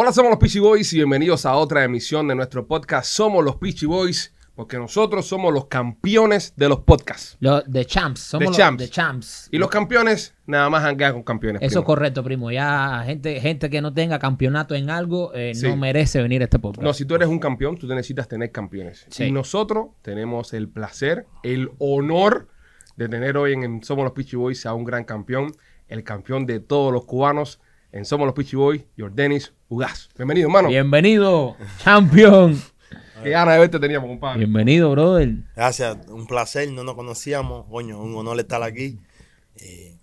Hola, somos los Peachy Boys y bienvenidos a otra emisión de nuestro podcast Somos los Peachy Boys, porque nosotros somos los campeones de los podcasts. Los de champs, somos los champs. de champs. Y los campeones nada más hanguean con campeones. Eso es correcto, primo. Ya gente, gente que no tenga campeonato en algo eh, Sí. no merece venir a este podcast. No, si tú eres un campeón, tú necesitas tener campeones. Sí. Y nosotros tenemos el placer, el honor de tener hoy en, en Somos los Peachy Boys a un gran campeón, el campeón de todos los cubanos en Somos los Peachy Boys, Jordanis Ugaz. Bienvenido, hermano. Bienvenido, champion. Qué ganas de verte teníamos, compadre. Bienvenido, brother. Gracias, un placer, no nos conocíamos, coño, un honor estar aquí. Eh,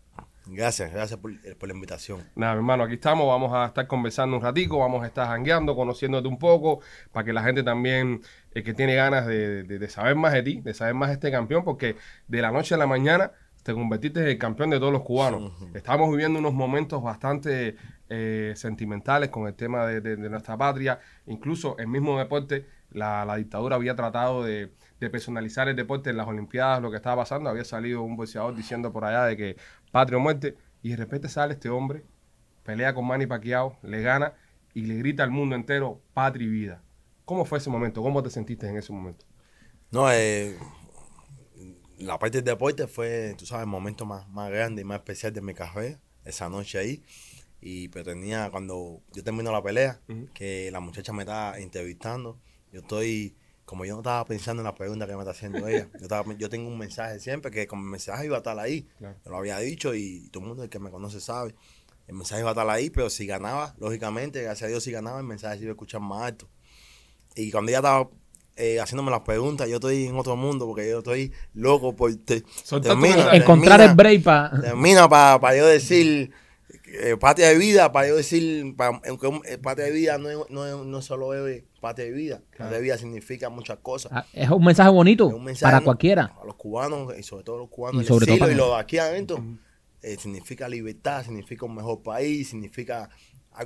gracias, gracias por, eh, por la invitación. Nada, mi hermano, aquí estamos. Vamos a estar conversando un ratico, vamos a estar jangueando, conociéndote un poco, para que la gente también eh, que tiene ganas de, de- de saber más de ti, de saber más de este campeón, porque de la noche a la mañana te convertiste en el campeón de todos los cubanos. Estamos viviendo unos momentos bastante eh, sentimentales con el tema de, de- de nuestra patria. Incluso el mismo deporte, la, la dictadura había tratado de, de personalizar el deporte en las Olimpiadas, lo que estaba pasando. Había salido un boxeador diciendo por allá de que patria o muerte, y de repente sale este hombre pelea con Manny Pacquiao, le gana y le grita al mundo entero patria y vida. ¿Cómo fue ese momento? ¿Cómo te sentiste en ese momento? No, eh, la parte del deporte fue, tú sabes, el momento más, más grande y más especial de mi carrera, esa noche ahí. Y pero tenía, cuando yo termino la pelea, que la muchacha me estaba entrevistando, yo estoy, como yo no estaba pensando en la pregunta que me está haciendo ella, yo, estaba- yo tengo un mensaje siempre, que como el mensaje iba a estar ahí, Claro. yo lo había dicho y todo el mundo el que me conoce sabe, el mensaje iba a estar ahí, pero si ganaba, lógicamente, gracias a Dios si ganaba, el mensaje se iba a escuchar más alto. Y cuando ella estaba eh, haciéndome las preguntas, yo estoy en otro mundo porque yo estoy loco por... Te, termina. Encontrar termina- el break para. Termina para yo decir eh, patria de vida, para yo decir, pa- eh, patria de vida no es, no es- no solo es patria de vida, patria de vida significa muchas cosas. Ah, Es un mensaje bonito Es un mensaje, para ¿no? cualquiera. A los cubanos y sobre todo los cubanos Y sobre todo para y los de aquí adentro, eh, significa libertad, significa un mejor país, significa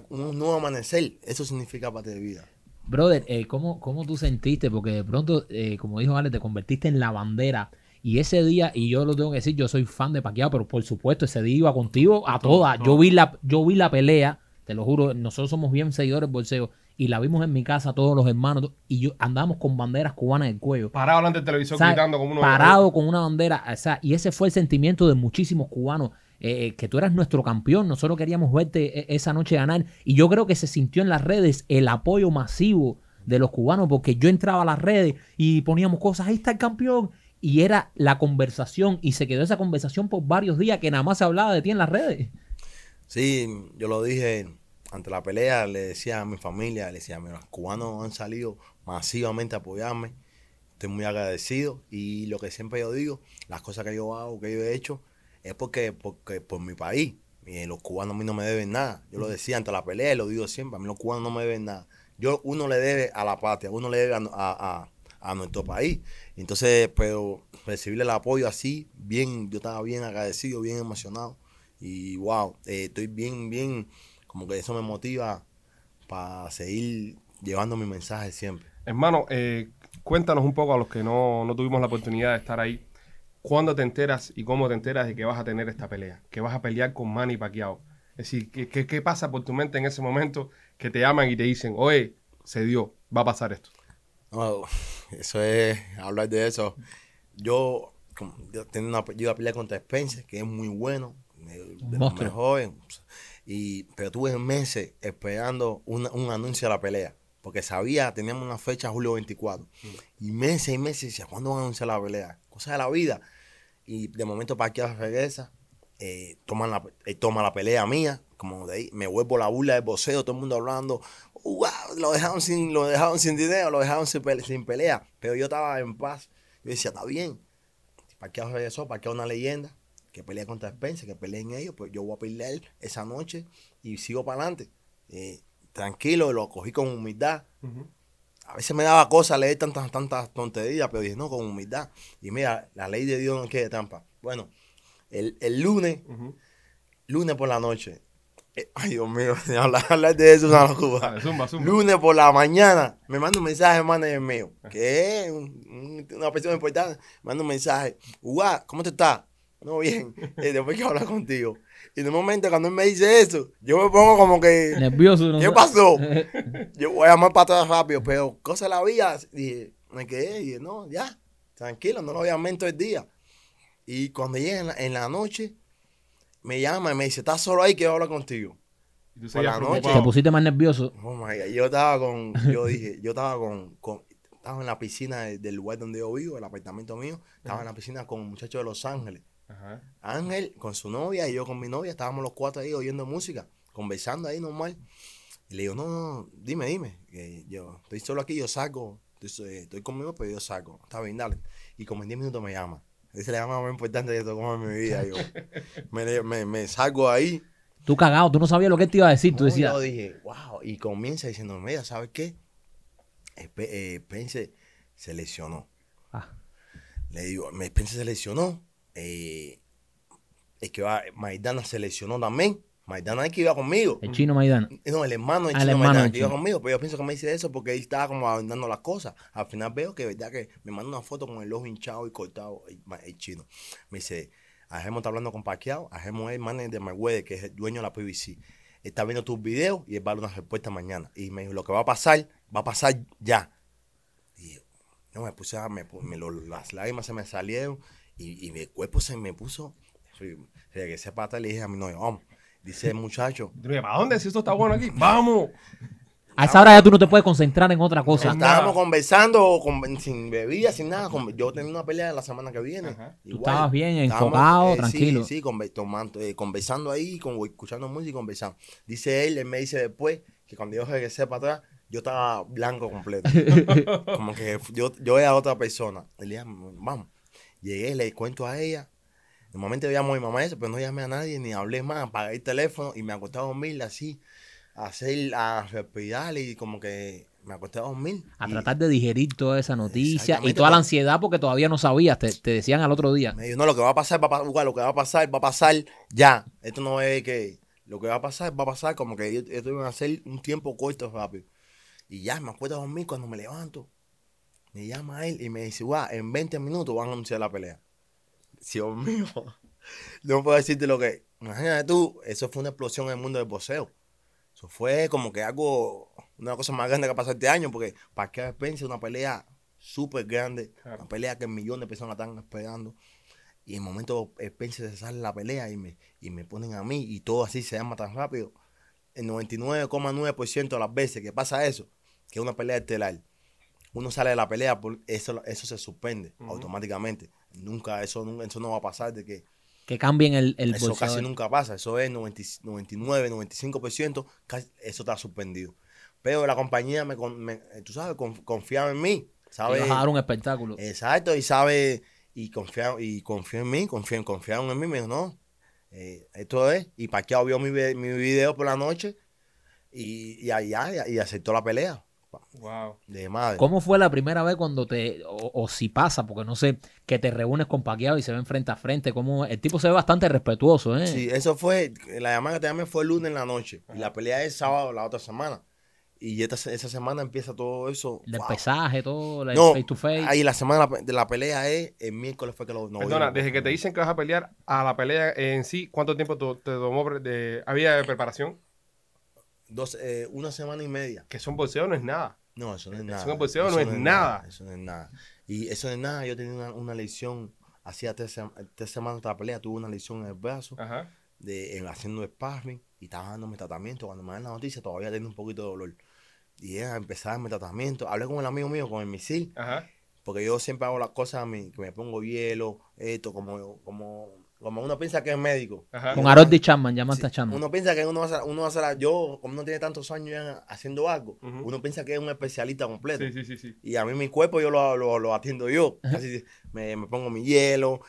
un nuevo amanecer. Eso significa patria de vida. Brother, eh, ¿cómo, ¿cómo tú sentiste? Porque de pronto, eh, como dijo Ale, te convertiste en la bandera. Y ese día, y yo lo tengo que decir, yo soy fan de Pacquiao, pero por supuesto, ese día iba contigo a todas. Yo vi la, yo vi la pelea, te lo juro, nosotros somos bien seguidores del bolseo, y la vimos en mi casa, todos los hermanos, y yo andábamos con banderas cubanas en el cuello. Parado delante del televisor gritando como uno. Parado con una bandera. o sea, y ese fue el sentimiento de muchísimos cubanos. Eh, que tú eras nuestro campeón. Nosotros queríamos verte eh, esa noche ganar. Y yo creo que se sintió en las redes el apoyo masivo de los cubanos. Porque yo entraba a las redes y poníamos cosas. Ahí está el campeón. Y era la conversación. Y se quedó esa conversación por varios días que nada más se hablaba de ti en las redes. Sí, yo lo dije ante la pelea, le decía a mi familia, le decía, mira, los cubanos han salido masivamente a apoyarme, estoy muy agradecido y lo que siempre yo digo, las cosas que yo hago, que yo he hecho, es porque, porque por mi país, y los cubanos a mí no me deben nada, yo lo decía ante la pelea y lo digo siempre, a mí los cubanos no me deben nada, yo uno le debe a la patria, uno le debe a, a- a- a nuestro país, entonces, pero recibir el apoyo así, bien, yo estaba bien agradecido, bien emocionado. Y wow, eh, estoy bien, bien, como que eso me motiva para seguir llevando mi mensaje siempre. Hermano, eh, cuéntanos un poco a los que no, no tuvimos la oportunidad de estar ahí. ¿Cuándo te enteras y cómo te enteras de que vas a tener esta pelea? Que vas a pelear con Manny Pacquiao. Es decir, ¿qué, qué, qué pasa por tu mente en ese momento que te llaman y te dicen, oye, se dio, va a pasar esto? No, eso es, hablar de eso. Yo, como- yo, tenía una, yo iba a pelear contra Spencer, que es muy bueno, de, los mejores. Y, pero tuve meses esperando una- un anuncio de la pelea. Porque sabía, teníamos una fecha julio 24. Y meses y meses decía, ¿cuándo van a anunciar la pelea? Cosa de la vida. Y de momento Pacquiao regresa, eh, toman la, él toma la pelea mía, como de ahí, me vuelvo la burla del boxeo, todo el mundo hablando, wow, lo dejaron sin, lo dejaron sin dinero, lo dejaron sin, pele- sin pelea. Pero yo estaba en paz. Yo decía, está bien. Pacquiao regresó, Pacquiao una leyenda, que pelea contra Spencer, que peleen ellos, pues yo voy a pelear esa noche y sigo para adelante. Eh, tranquilo, lo cogí con humildad. A veces me daba cosas leer tantas, tantas tonterías, pero dije, no, con humildad. Y mira, la ley de Dios no quiere trampa. Bueno, el, el lunes, lunes por la noche, eh, ay Dios mío, hablar, hablar de eso es una locura. Zumba, zumba. Lunes por la mañana, me manda un mensaje manager mío, que es un- un- una persona importante, me manda un mensaje, Uga, ¿cómo te estás? No, bien, eh, después quiero hablar contigo. Y de momento cuando él me dice eso, yo me pongo como que, Nervioso. ¿no? ¿qué pasó? Yo voy a llamar para atrás rápido, pero cosa la vida, dije, me quedé y dije, no, ya, tranquilo, no lo voy a llamar todo el día. Y cuando llega en la, en la noche, me llama y me dice, ¿estás solo ahí? Quiero hablar contigo. Y tú Por la noche. Te pusiste más nervioso. Oh my God. Yo estaba con, yo dije, yo estaba con, con- estaba en la piscina de- del lugar donde yo vivo, el apartamento mío, estaba en la piscina con un muchacho de Los Ángeles. Ajá. Ángel con su novia y yo con mi novia, estábamos los cuatro ahí oyendo música, conversando ahí normal. Y le digo, no, no, dime, dime, que yo estoy solo aquí, yo saco, estoy, estoy conmigo, pero yo saco. Está bien, dale. Y como en 10 minutos me llama. Esa es la más importante que tocó en mi vida. Yo me, me, me salgo ahí. Tú cagado, tú no sabías lo que él te iba a decir. Tú decías, Yo dije, wow. Y comienza diciendo, mira, ¿sabes qué? Espe- eh, se lesionó. Ah. Le digo, me Pence se lesionó. Eh, es que va, Maidana se lesionó también. Maidana es que iba conmigo. el chino Maidana. No, el hermano de Ah, el Chino hermano Maidana que iba conmigo. Pero yo pienso que me dice eso porque él estaba como abandonando las cosas. Al final veo que verdad que me manda una foto con el ojo hinchado y cortado el, el chino. Me dice, Ajemo está hablando con Paquiao. Ajemo es el manager de Mayweather, que es el dueño de la PBC. Está viendo tus videos y él va a dar una respuesta mañana. Y me dijo, lo que va a pasar, va a pasar ya. Y yo, no, me puse, a- me, pu- me lo- las lágrimas se me salieron y, y mi cuerpo se me puso. Que sepa atrás, le dije a mi novio, vamos. Dice el muchacho, Y ¿Para dónde? Si esto está bueno aquí. ¡Vamos! A esa hora ya tú no te puedes concentrar en otra cosa. Estábamos conversando con- sin bebida, sin nada. con- yo tenía una pelea la semana que viene. Ajá. Tú estabas bien, enfocado, tranquilo. Sí, sí conve- tomando, eh, conversando ahí, con, escuchando música y conversando. Dice él, él me dice después que cuando yo regresé para atrás, yo estaba blanco completo. Como que yo, yo era otra persona. Le dije, vamos. Llegué, le cuento a ella. De momento llamo a mi mamá eso, pero no llamé a nadie, ni hablé más, apagué el teléfono y me acosté a dormir así, a hacer, a respirar y como que me acosté a dormir. A Y tratar de digerir toda esa noticia y toda la ansiedad porque todavía no sabías. Te, te decían al otro día. Me dijo, no, lo que va a pasar, va a pasar, lo que va a pasar, va a pasar ya. Esto no es que lo que va a pasar, va a pasar como que yo- esto iba a ser un tiempo corto, rápido. Y ya, me acuerdo a dormir cuando me levanto. Me llama él y me dice, guau, en 20 minutos van a anunciar la pelea. Dios mío, no puedo decirte lo que. Imagínate tú, eso fue una explosión en el mundo del boxeo. Eso fue como que algo, una cosa más grande que pasó este año, porque para que Spencer una pelea súper grande, Claro. una pelea que millones de personas están esperando. Y en el momento Spencer se sale la pelea y me, y me ponen a mí y todo así se llama tan rápido. El 99,9% de las veces que pasa eso, que es una pelea estelar, uno sale de la pelea, por, eso, eso se suspende automáticamente. Nunca eso, nunca, eso no va a pasar de que Que cambien el, el eso casi nunca pasa. Eso es 90 99, 95%, casi- eso está suspendido. Pero la compañía, me, con- me- eh, tú sabes, con- confiaba en mí. ¿sabes? a dar un espectáculo. Exacto, y sabe, y confiaron, y confió en mí, confiaron, confiaron en mí, me dijo, no, eh, esto es, y Paquiao vio mi, mi video por la noche, y, y allá, y, aceptó la pelea, Wow. de madre. ¿Cómo fue la primera vez cuando te, o, o si pasa, porque no sé, que te reúnes con Paquiao y se ven frente a frente? ¿Cómo, el tipo se ve bastante respetuoso, ¿eh? Sí, eso fue, la llamada que te llamé fue el lunes en la noche, y la pelea es sábado la otra semana, y esta, esa semana empieza todo eso. El del wow. pesaje, todo, el No, face to face. ahí la semana de la pelea es, el miércoles fue que lo no Perdona, desde que te dicen que vas a pelear a la pelea en sí, ¿cuánto tiempo tu- te tomó? De, ¿Había de preparación? Dos, eh, una semana y media. Que son boxeo no es nada. No, eso no es Eso nada. en boxeo Eso no es nada. Eso no es nada. Y eso no es nada. Yo tenía una, una lesión, hacía tres, tres semanas de la pelea, tuve una lesión en el brazo, Ajá. de, en- haciendo sparring, y estaba dándome tratamiento. Cuando me dan la noticia, todavía tenía un poquito de dolor. Y era empezar darme tratamiento. Hablé con el amigo mío, con el misil, Ajá. porque yo siempre hago las cosas, que me pongo hielo, esto, como, como, como uno piensa que es médico. Ajá. Con Harold Chapman, llamaste Sí, a Chapman. Uno piensa que uno va a ser, uno va a ser- yo, como no tiene tantos años ya haciendo algo, uno piensa que es un especialista completo. Sí, sí, sí, sí. Y a mí mi cuerpo yo lo, lo, lo atiendo yo. Casi me, me pongo mi hielo,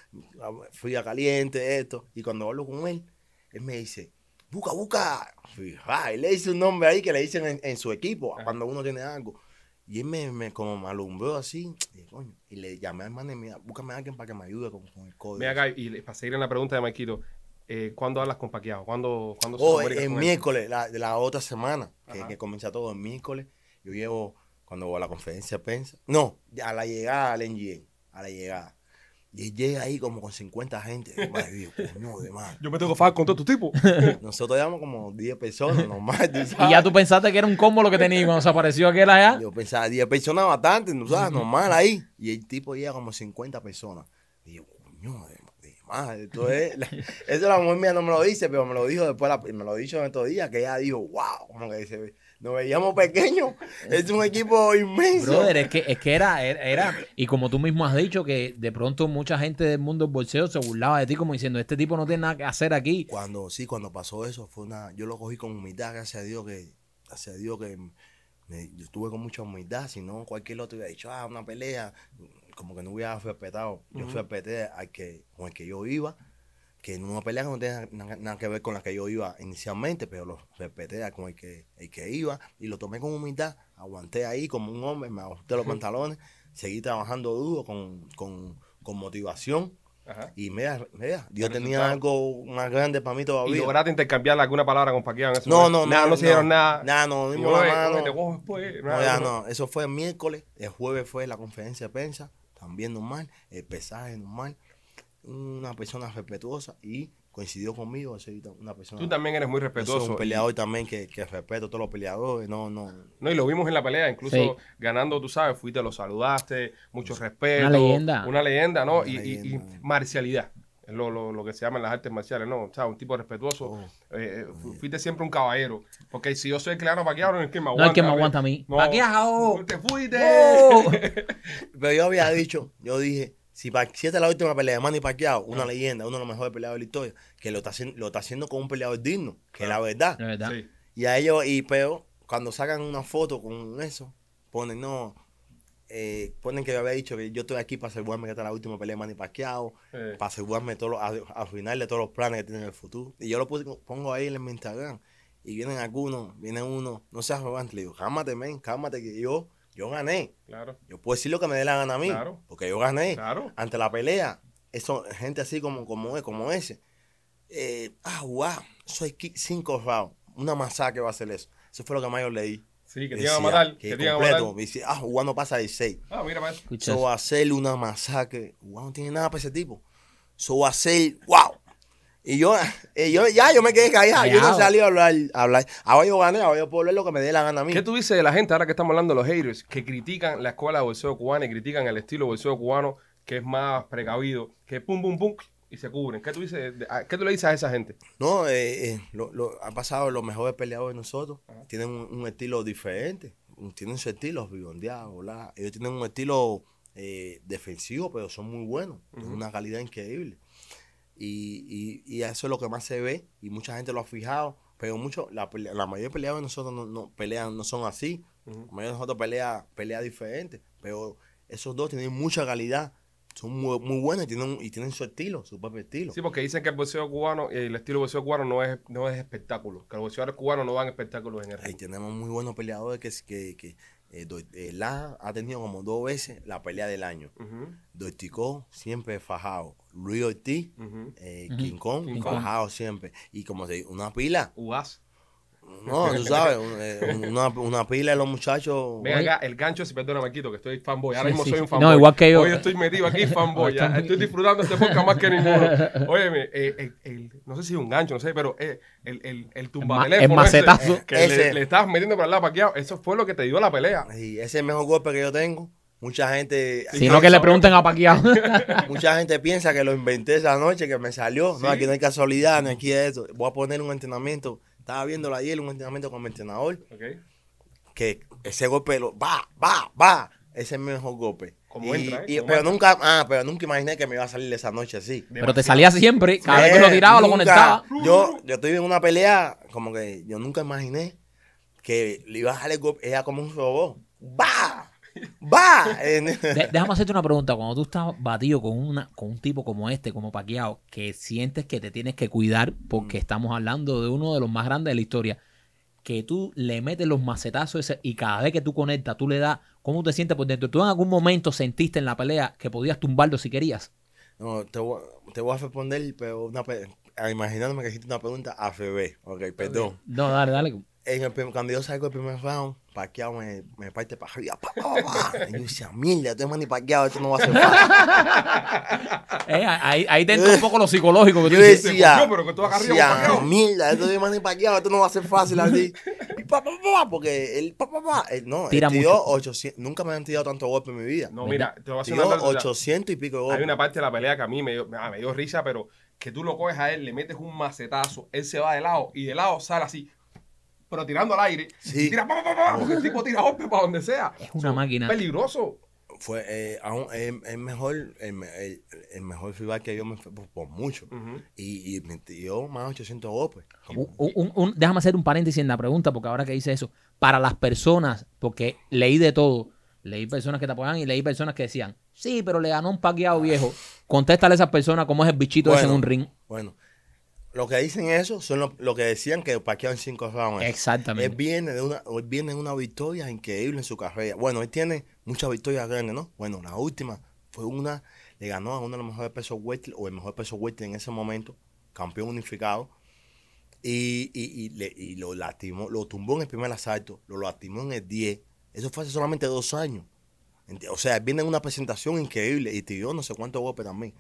fría caliente, esto. Y cuando hablo con él, él me dice, busca, busca. Y, ah, y le dice un nombre ahí que le dicen en, en su equipo Ajá. cuando uno tiene algo. Y él me, me como me alumbró así. Y, coño, y le llamé al man y mira, búscame a alguien para que me ayude con, con el código. Ven acá y para seguir en la pregunta de Maikito, eh, ¿cuándo hablas con Paquiao? ¿Cuándo, ¿cuándo se Oh, el miércoles, la, de la otra semana, que, que comienza todo el miércoles. Yo llevo, cuando voy a la conferencia de prensa, no, a la llegada al NGA, a la llegada. Y él llega ahí como con 50 gente. Coño, de madre. Yo me tengo que fajar con todos tus tipos. Nosotros llevamos como 10 personas, normal, tú Y ya tú pensaste que era un combo lo que tenía cuando se apareció aquel allá. Yo pensaba, 10 personas bastante, ¿no sabes? Normal ahí. Y el tipo llega como 50 personas. Y yo, coño, de, de madre. Esto es, la- eso la mujer mía no me lo dice, pero me lo dijo después, la- me lo dicho en estos días, que ella dijo, wow, como que dice, nos veíamos pequeños. Es un equipo inmenso. Brother, es que, es que era, era, era- y como tú mismo has dicho, que de pronto mucha gente del mundo del bolseo se burlaba de ti como diciendo, este tipo no tiene nada que hacer aquí. Cuando, sí, cuando pasó eso, fue una, yo lo cogí con humildad, gracias a Dios que, gracias a Dios que me- yo estuve con mucha humildad, si no cualquier otro hubiera dicho, ah, una pelea, como que no hubiera respetado. Yo respeté al que, con el que yo iba, que en una pelea que no tenía nada, que ver con la que yo iba inicialmente, pero lo respeté con el que, el que iba y lo tomé con humildad, aguanté ahí como un hombre, me ajusté los pantalones, seguí trabajando duro con, con, con motivación. Ajá. Y mira, mira, Dios El tenía resultado. algo más grande para mí Y todavía. lograste intercambiar alguna palabra con Paquiao en ese No, momento. no, nada, no. no se dieron nada. Nada, no, Y, dimos la mano. después. No, ya no. Eso fue el miércoles. El jueves fue la conferencia de prensa. También normal. El pesaje normal. Una persona respetuosa y coincidió conmigo. Soy una persona. Tú también eres muy yo soy respetuoso. un peleador también que, que respeto a todos los peleadores. No, no. No, y lo vimos en la pelea, incluso Sí. ganando, tú sabes, fuiste, lo saludaste, mucho respeto. Una leyenda. Una leyenda, ¿no? Una y, y- y leyenda. marcialidad. Es lo, lo, lo que se llama en las artes marciales, ¿no? O sea, un tipo respetuoso. Oh. Eh, fu- fuiste siempre un caballero. Porque si yo soy el clano Paquiao, no es que me No aguanta. es que me aguanta a mí. No. ¡Paquiao! ¡Te fuiste! ¡Oh! Pero yo había dicho, yo dije, si, pa- si esta es la última pelea de Manny Pacquiao, Ah. una leyenda, uno de los mejores peleadores de la historia, que lo está haciendo, lo está haciendo con un peleador digno, que es la verdad. De verdad. Sí. Y a ellos, y pero cuando sacan una foto con eso, ponen, no, eh, ponen que yo había dicho que yo estoy aquí para asegurarme que esta es la última pelea de Manny Pacquiao, Eh. para asegurarme todos los, a- al final de todos los planes que tienen en el futuro. Y yo lo puse- pongo ahí en mi Instagram. Y vienen algunos, viene uno, no seas arrogante, le digo, cálmate, men, cálmate, que yo, yo gané. Claro, Yo puedo decir lo que me dé la gana a mí, Claro. porque yo gané. claro. Ante la pelea, eso, gente así como, como, como ese. Eh, ah, wow, soy cinco rounds. Una masacre va a ser eso. Eso fue lo que más yo leí. Sí, que te iban a matar. Que Que te iban a completo. matar. me dice, ah, Juan no pasa de seis. Ah, mira, va a ser una masacre. Juan no tiene nada para ese tipo. Eso va a ser, wow. Y yo, yo ya, yo me quedé callado. Yo no salí a hablar, a hablar. Ahora yo gané, ahora yo puedo hablar lo que me dé la gana a mí. ¿Qué tú dices de la gente, ahora que estamos hablando de los haters, que critican la escuela de bolseo cubana y critican el estilo de bolseo cubano, que es más precavido, que pum, pum, pum, y se cubren? ¿Qué tú, dices, de- a- ¿qué tú le dices a esa gente? No, eh, eh, lo, lo- han pasado los mejores peleadores de nosotros. Tienen un, un estilo diferente. Tienen su estilo, bibondeado, ¿verdad? Ellos tienen un estilo eh, defensivo, pero son muy buenos. Tienen una calidad increíble. Y, y, y eso es lo que más se ve. Y mucha gente lo ha fijado. Pero mucho, la, la mayoría de peleadores de nosotros no, no pelean, no son así. La mayoría de nosotros pelea, pelea diferente. Pero esos dos tienen mucha calidad. Son muy, muy buenos y tienen, y tienen su estilo, su propio estilo. Sí, porque dicen que el boxeo cubano, eh, el estilo de boxeo cubano no es, no es espectáculo, que los boxeadores cubanos no dan espectáculos en el Ahí tenemos muy buenos peleadores que, que, que eh, Do- eh, La ha tenido como dos veces la pelea del año. Ujú, Doiticó siempre fajado. Luis Ortiz, eh. King Kong, King Kong. siempre. Y como se dice, una pila. Uvaz. No, tú sabes, eh, una, una pila de los muchachos. Ven acá, el gancho, si perdona, Marquito, que estoy fanboy. Ahora Sí, mismo sí, soy un sí. fanboy. No, igual que yo. Hoy estoy metido aquí, fanboy. ya. Estoy disfrutando este podcast más que ninguno. Óyeme, eh, el- el- no sé si es un gancho, no sé, pero eh, el, el, el tumbateléfono el macetazo. ese, que Ese. le, le estabas metiendo para el lado paqueado, eso fue lo que te dio la pelea. Y ese es el mejor golpe que yo tengo. Mucha gente, Sino que le pregunten a Paquiao. mucha gente piensa que lo inventé esa noche, que me salió. Sí. No, aquí no hay casualidad, no aquí es eso. Voy a poner un entrenamiento. Estaba viéndolo ayer, un entrenamiento con mi entrenador. Ok. que ese golpe lo va, va, va. Ese es mi mejor golpe. Como Y- entra, ¿eh? y- Como pero entra. nunca, ah, pero nunca imaginé que me iba a salir esa noche así. Pero te salía siempre. Cada vez que lo tiraba, lo nunca. conectaba. Yo, yo estoy en una pelea, como que yo nunca imaginé que le iba a dejar el golpe, era como un robot. ¡Va! ¡Va! Déjame hacerte una pregunta. Cuando tú estás batido con, una, con un tipo como este, como Paquiao, que sientes que te tienes que cuidar porque Mm. estamos hablando de uno de los más grandes de la historia, que tú le metes los macetazos ese, y cada vez que tú conectas, tú le das, ¿cómo te sientes por dentro? ¿Tú en algún momento sentiste en la pelea que podías tumbarlo si querías? No, te voy, te voy a responder, pero una imaginándome que hiciste una pregunta a FB. Ok, perdón. No, dale, dale. En el cuando yo salgo el primer round, parqueado me, me parte para arriba. Pa, pa, pa. Y yo decía, mierda, estoy más ni parqueado, esto no va a ser fácil. Eh, ahí, ahí te entra un poco lo psicológico que tú Yo dices. decía, "Coño, pero que tú acá arriba, decía, parqueado". mierda, esto no más ni parqueado, esto no va a ser fácil así. Y pa, pa, pa, porque él, pa, pa, pa, él, no, Tira él tiró mucho. 800, nunca me han tirado tanto golpe en mi vida. No, mira, te voy a hacer una Tiró anécdota. 800 y pico de Hay golpes. una parte de la pelea que a mí me dio, me dio risa, pero que tú lo coges a él, le metes un macetazo, él se va de lado y de lado sale así, pero tirando al aire. Sí. Y tira pa, pa, pa, porque el tipo tira golpes para donde sea. Es una máquina. Peligroso. Fue eh, aún, el, el mejor, el, me- el- el mejor rival que yo me fue por, por mucho. Y, y me tiró más de 800 golpes. Un- un- déjame hacer un paréntesis en la pregunta, porque ahora que dice eso, para las personas, porque leí de todo, leí personas que te apoyan y leí personas que decían, sí, pero le ganó un paqueado viejo. Contéstale a esas personas cómo es el bichito ese en Bueno. un ring. Bueno, lo que dicen eso son lo, lo que decían que parquearon en cinco rounds. Él Exactamente. viene de una, él viene de una victoria increíble en su carrera. Bueno, él tiene muchas victorias grandes, ¿no? Bueno, la última fue una, le ganó a uno de los mejores pesos welter, o el mejor peso welter en ese momento, campeón unificado. Y, y, y, le- y lo lastimó, lo tumbó en el primer asalto, lo lastimó en el 10. Eso fue hace solamente dos años. O sea, él viene en una presentación increíble y tiró no sé cuántos golpes también.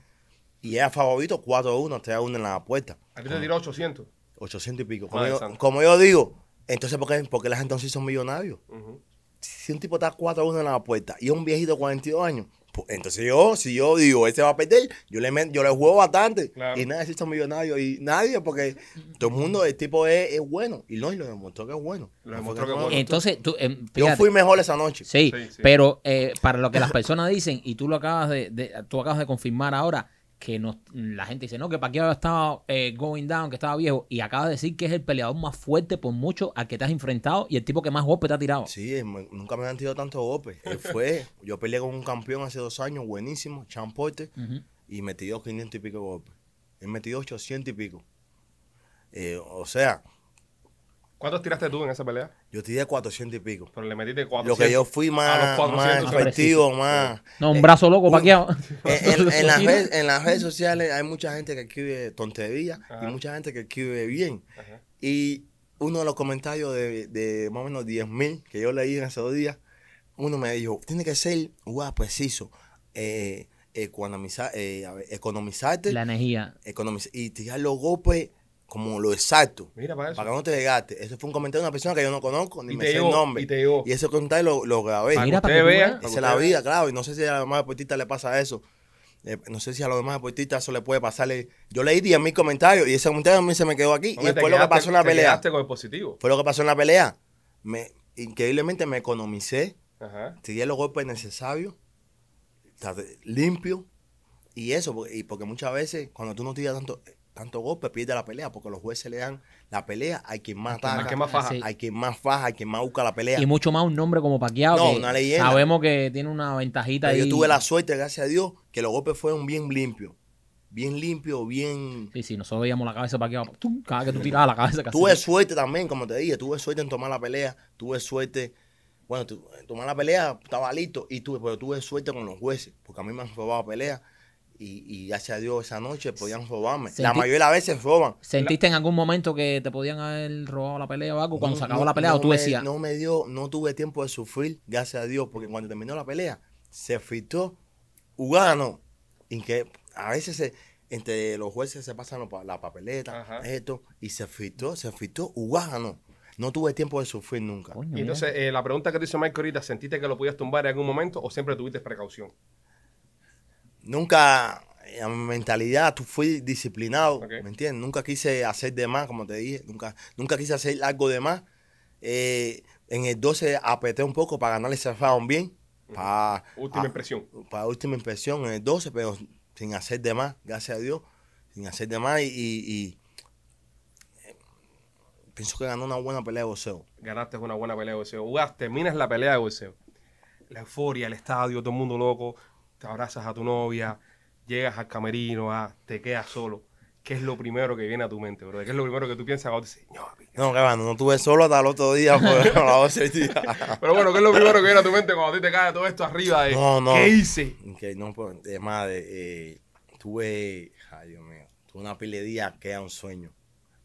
Y era favorito 4-1, 3-1 en la puerta. A ti te tiró 800. 800 y pico. Como, Madre yo, santa. como yo digo, entonces, ¿por qué, por qué la gente entonces son millonarios? Ujú. Si un tipo está 4 a 1 en la puerta y es un viejito de 42 años, pues, entonces yo, si yo digo, ese va a perder, yo le, yo le juego bastante. Claro. Y nadie se hizo millonario. Y nadie, porque todo el mundo, el tipo es, es bueno. Y no, y lo demostró que es bueno. Lo demostró que es no- bueno. Entonces, tú, em, Yo fui mejor esa noche. Sí, Sí, sí. pero eh, para lo que las personas dicen, y tú lo acabas de, de- tú acabas de confirmar ahora, que nos- la gente dice, no, que Pacquiao estaba eh, going down, que estaba viejo, y acabas de decir que es el peleador más fuerte por mucho al que te has enfrentado y el tipo que más golpes te ha tirado. Sí, eh, me- nunca me han tirado tantos golpes. Él fue, yo peleé con un campeón hace dos años, buenísimo, Chan Porter, Ujú. y me tiró 500 y pico golpes. Él me tiró 800 y pico. Eh, o sea, ¿Cuántos tiraste tú en esa pelea? yo tiré 400 y pico. Pero le metiste Lo 400. que yo fui A los más, 400 más efectivo, más... No, un eh, brazo loco un- Pacquiao. En, en- en las redes, en las redes sociales hay mucha gente que escribe tonterías Ajá. y mucha gente que escribe bien. Ajá. Y uno de los comentarios de, de más o menos 10 mil que yo leí en esos días, uno me dijo, tiene que ser guau, preciso, eh, economizar, eh, economizarte La energía. y tirar los golpes como lo exacto. Mira para eso. Para que no te desgaste. Eso fue un comentario de una persona que yo no conozco, ni Y me sé el nombre. y te llegó. Y ese comentario lo, lo grabé. Para Mira, para que vean. veas. para es la vida, claro. Y no sé si a los demás deportistas le pasa eso. Eh, no sé si a los demás deportistas eso le puede pasarle. Yo leí 10 mil comentarios y ese comentario a mí se me quedó aquí. y después lo que pasó en la te pelea. con el positivo. Fue lo que pasó en la pelea. Me, increíblemente me economicé. Ajá. Tiré los golpes necesarios. Limpio. Y eso, porque, y porque muchas veces cuando tú no tiras tanto, tanto golpe, pierdes la pelea. Porque los jueces le dan la pelea. Hay quien más ataca. que más faja. Hay quien más faja. Hay quien más busca la pelea. Y mucho más un nombre como Pacquiao. No, que una leyenda. Sabemos que tiene una ventajita Pero ahí. yo tuve la suerte, gracias a Dios, que los golpes fueron bien limpios. Bien limpios, bien... Sí, sí, nosotros veíamos la cabeza de Pacquiao. tum, Cada que tú tirabas la cabeza casi. Tuve suerte también, como te dije, tuve suerte en tomar la pelea, tuve suerte, bueno, tu- en tomar la pelea estaba listo, y tuve, pero tuve suerte con los jueces, porque a mí me han robado pelea, y, y gracias a Dios esa noche podían robarme. La mayoría de las veces roban. ¿Sentiste en algún momento que te podían haber robado la pelea o algo? Cuando se acabó No- la pelea, no o tú me- decías, No me dio, no tuve tiempo de sufrir, gracias a Dios, porque cuando terminó la pelea, se filtró, Ugano, y que a veces se- entre los jueces se pasan la papeleta, Ajá. esto, y se filtró, se filtró Ugano. No tuve tiempo de sufrir nunca. coño, Y entonces, eh, la pregunta que te hizo Mike ahorita, ¿sentiste que lo podías tumbar en algún momento o siempre tuviste precaución? Nunca, a mi mentalidad, tú fui disciplinado. ¿me entiendes? Nunca quise hacer de más, como te dije, nunca, nunca quise hacer algo de más. Eh, en el 12 apreté un poco para ganarle ese round bien, para, Última impresión. para última impresión en el 12, pero sin hacer de más, gracias a Dios, sin hacer de más y, y- y, eh, pienso que ganó una buena pelea de boxeo. Ganaste una buena pelea de boxeo. Jugaste, terminas la pelea de boxeo. La euforia, el estadio, todo el mundo loco. Te abrazas a tu novia, llegas al camerino, ah, te quedas solo. ¿Qué es lo primero que viene a tu mente, bro? ¿Qué es lo primero que tú piensas cuando dices, "Ño, papi"? No, que bueno, no tuve solo hasta el otro día por la 12 día. Pero bueno, ¿qué es lo primero que viene a tu mente cuando a ti te cae todo esto arriba de No, no. ¿qué hice? Que no, pues, de madre, eh, tuve, ay Dios mío, tuve una pila de días que era un sueño.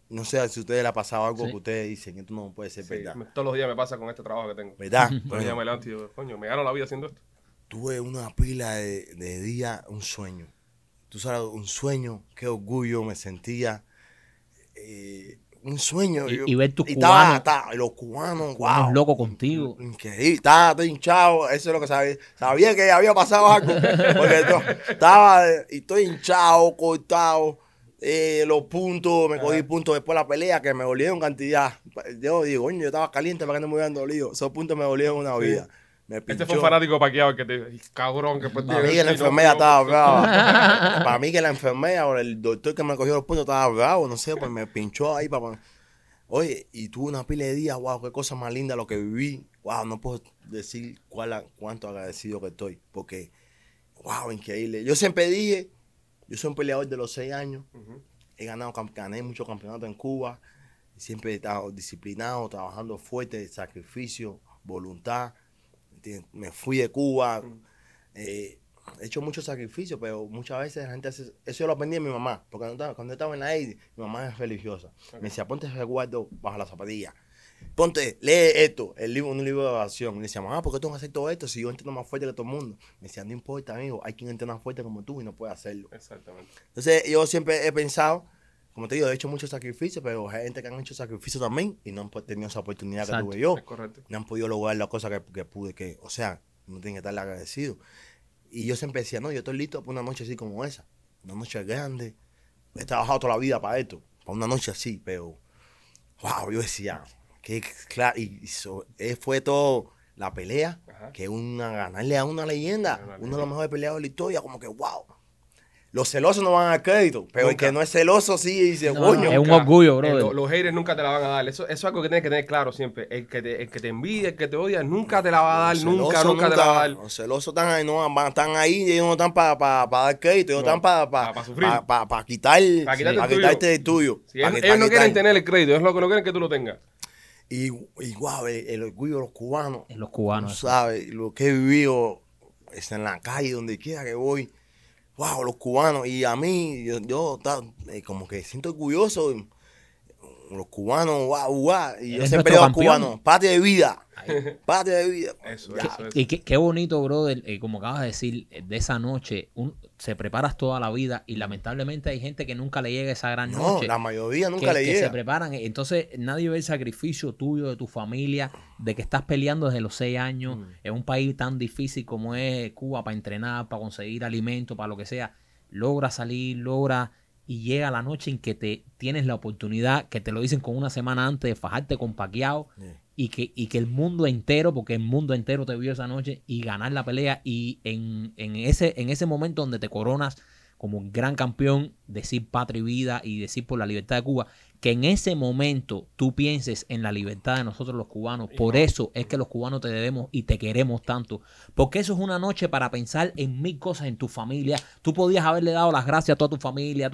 no sé si a ustedes les ha pasado algo Sí. que ustedes dicen, esto no puede ser Sí, verdad. me- todos los días me pasa con este trabajo que tengo. ¿Verdad? Todos los días me levanto y digo, coño, me gano la vida haciendo esto. Tuve una pila de, de día, un sueño. Tú sabes, un sueño, qué orgullo me sentía. eh, un sueño. Y- yo- y ver tus estaba- cubanos. estaba- y los cubanos, wow. locos contigo. Increíble, estaba hinchado, eso es lo que sabía. Sabía que había pasado algo, porque estaba y estoy hinchado, cortado, eh, los puntos, me cogí puntos después de la pelea que me dolieron cantidad. Yo digo, coño, yo estaba caliente para que no me hubieran dolido. Esos puntos me dolieron una vida. Me Este fue un fanático paqueado que te "Ay, cabrón, que pues Para mí que la enfermera estaba brava. Para mí que la enfermera o el doctor que me cogió los puntos estaba bravo, no sé, pues me pinchó ahí para... Oye, y tuve una pila de días, wow, qué cosa más linda lo que viví. Wow, no puedo decir cuál, cuánto agradecido que estoy, porque, wow, increíble. Yo siempre dije, yo soy un peleador de los seis años, he ganado, gané muchos campeonatos en Cuba, siempre he estado disciplinado, trabajando fuerte, sacrificio, voluntad. ¿Entiendes? Me fui de Cuba, eh, he hecho muchos sacrificios, pero muchas veces la gente hace, eso yo lo aprendí de mi mamá, porque cuando estaba, cuando estaba en la AID, mi mamá es religiosa. Me decía, ponte ese resguardo bajo la zapatilla. Ponte, lee esto, el libro, un libro de oración. Le decía, mamá, ¿por qué tengo que hacer todo esto si yo entreno más fuerte que todo el mundo? Me decía, no importa, amigo, hay quien entrena fuerte como tú y no puede hacerlo. Exactamente. Entonces, yo siempre he pensado, como te digo, he hecho muchos sacrificios, pero hay gente que han hecho sacrificios también y no han tenido esa oportunidad Exacto. que tuve yo correcto. no han podido lograr las cosas que, que pude, que, o sea, no tienen que estarle agradecido. Y yo siempre decía, no, yo estoy listo para una noche así como esa, una noche grande. He trabajado toda la vida para esto, para una noche así, pero, wow, yo decía, que claro, y, so- eh, fue todo la pelea, Ajá. que una ganarle a una leyenda, Una uno de los mejores peleadores de la historia, como que, wow. Los celosos no van a dar crédito, pero el que no es celoso sí dice, No, coño. es un orgullo, Eh, brother. lo- los haters nunca te la van a dar. Eso, eso es algo que tienes que tener claro siempre. El que te, el que te envidia, el que te odia, nunca te la va a dar. Los Nunca, celosos nunca te la va a dar. Los celosos están ahí, no, van- están ahí y ellos no están para dar crédito, ellos No, están para pa- pa sufrir. pa, pa quitar, Pa quitarte pa el tuyo. quitarte el tuyo. Pa ellos, quitar- ellos no quieren tener el crédito, es lo que no quieren que tú lo tengas. Y, y guau, el, el orgullo de los cubanos, En los tú cubanos. sabes, lo que he vivido es en la calle, donde quiera que voy. Wow, los cubanos. Y a mí, yo, yo eh, como que siento orgulloso. Los cubanos, guau, guau. Y yo siempre digo a los campeón. cubanos, patria de vida. Patria de vida. Eso, eso, eso. Y qué, qué bonito, brother, eh, como acabas de decir, eh, de esa noche, un- se preparas toda la vida y lamentablemente hay gente que nunca le llega esa gran No, noche. la mayoría nunca que, le que llega. se preparan. Entonces, nadie ve el sacrificio tuyo, de tu familia, de que estás peleando desde los seis años Mm. en un país tan difícil como es Cuba para entrenar, para conseguir alimento, para lo que sea. Logra salir, logra y llega la noche en que te tienes la oportunidad, que te lo dicen con una semana antes de fajarte con Paquiao y que, y que el mundo entero, porque el mundo entero te vio esa noche y ganar la pelea y en, en ese, en ese momento donde te coronas como un gran campeón, decir patria y vida y decir por la libertad de Cuba, que en ese momento tú pienses en la libertad de nosotros los cubanos. Por eso es que los cubanos te debemos y te queremos tanto. Porque eso es una noche para pensar en mil cosas en tu familia. Tú podías haberle dado las gracias a toda tu familia,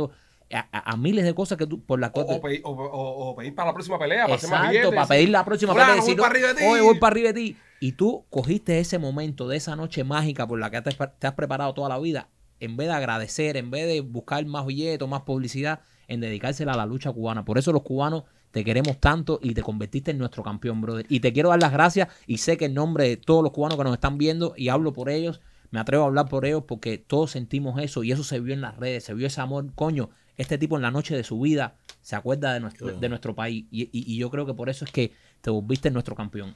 a, miles de cosas que tú, por las O, cuales... o pedir, o- o- o pedir para la próxima pelea, para hacer más para pedir la próxima pelea, voy decir, para arriba de ti. Oye, voy para arriba de ti. Y tú cogiste ese momento de esa noche mágica por la que te, te has preparado toda la vida, en vez de agradecer, en vez de buscar más billetes, más publicidad, en dedicársela a la lucha cubana. Por eso los cubanos te queremos tanto y te convertiste en nuestro campeón, brother. Y te quiero dar las gracias y sé que en nombre de todos los cubanos que nos están viendo y hablo por ellos, me atrevo a hablar por ellos porque todos sentimos eso y eso se vio en las redes, se vio ese amor, coño. Este tipo en la noche de su vida se acuerda de nuestro, de nuestro país y, y- y yo creo que por eso es que te volviste nuestro campeón.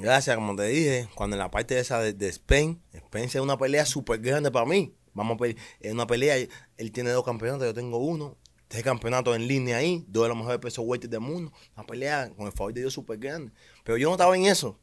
Gracias, como te dije, cuando en la parte esa de, de Spain, Spain es una pelea súper grande para mí. Vamos a pelear, es una pelea, él tiene dos campeonatos, yo tengo uno. Tres campeonatos en línea ahí, dos de los mejores pesos weight del mundo. Una pelea con el favor de Dios súper grande. Pero yo no estaba en eso.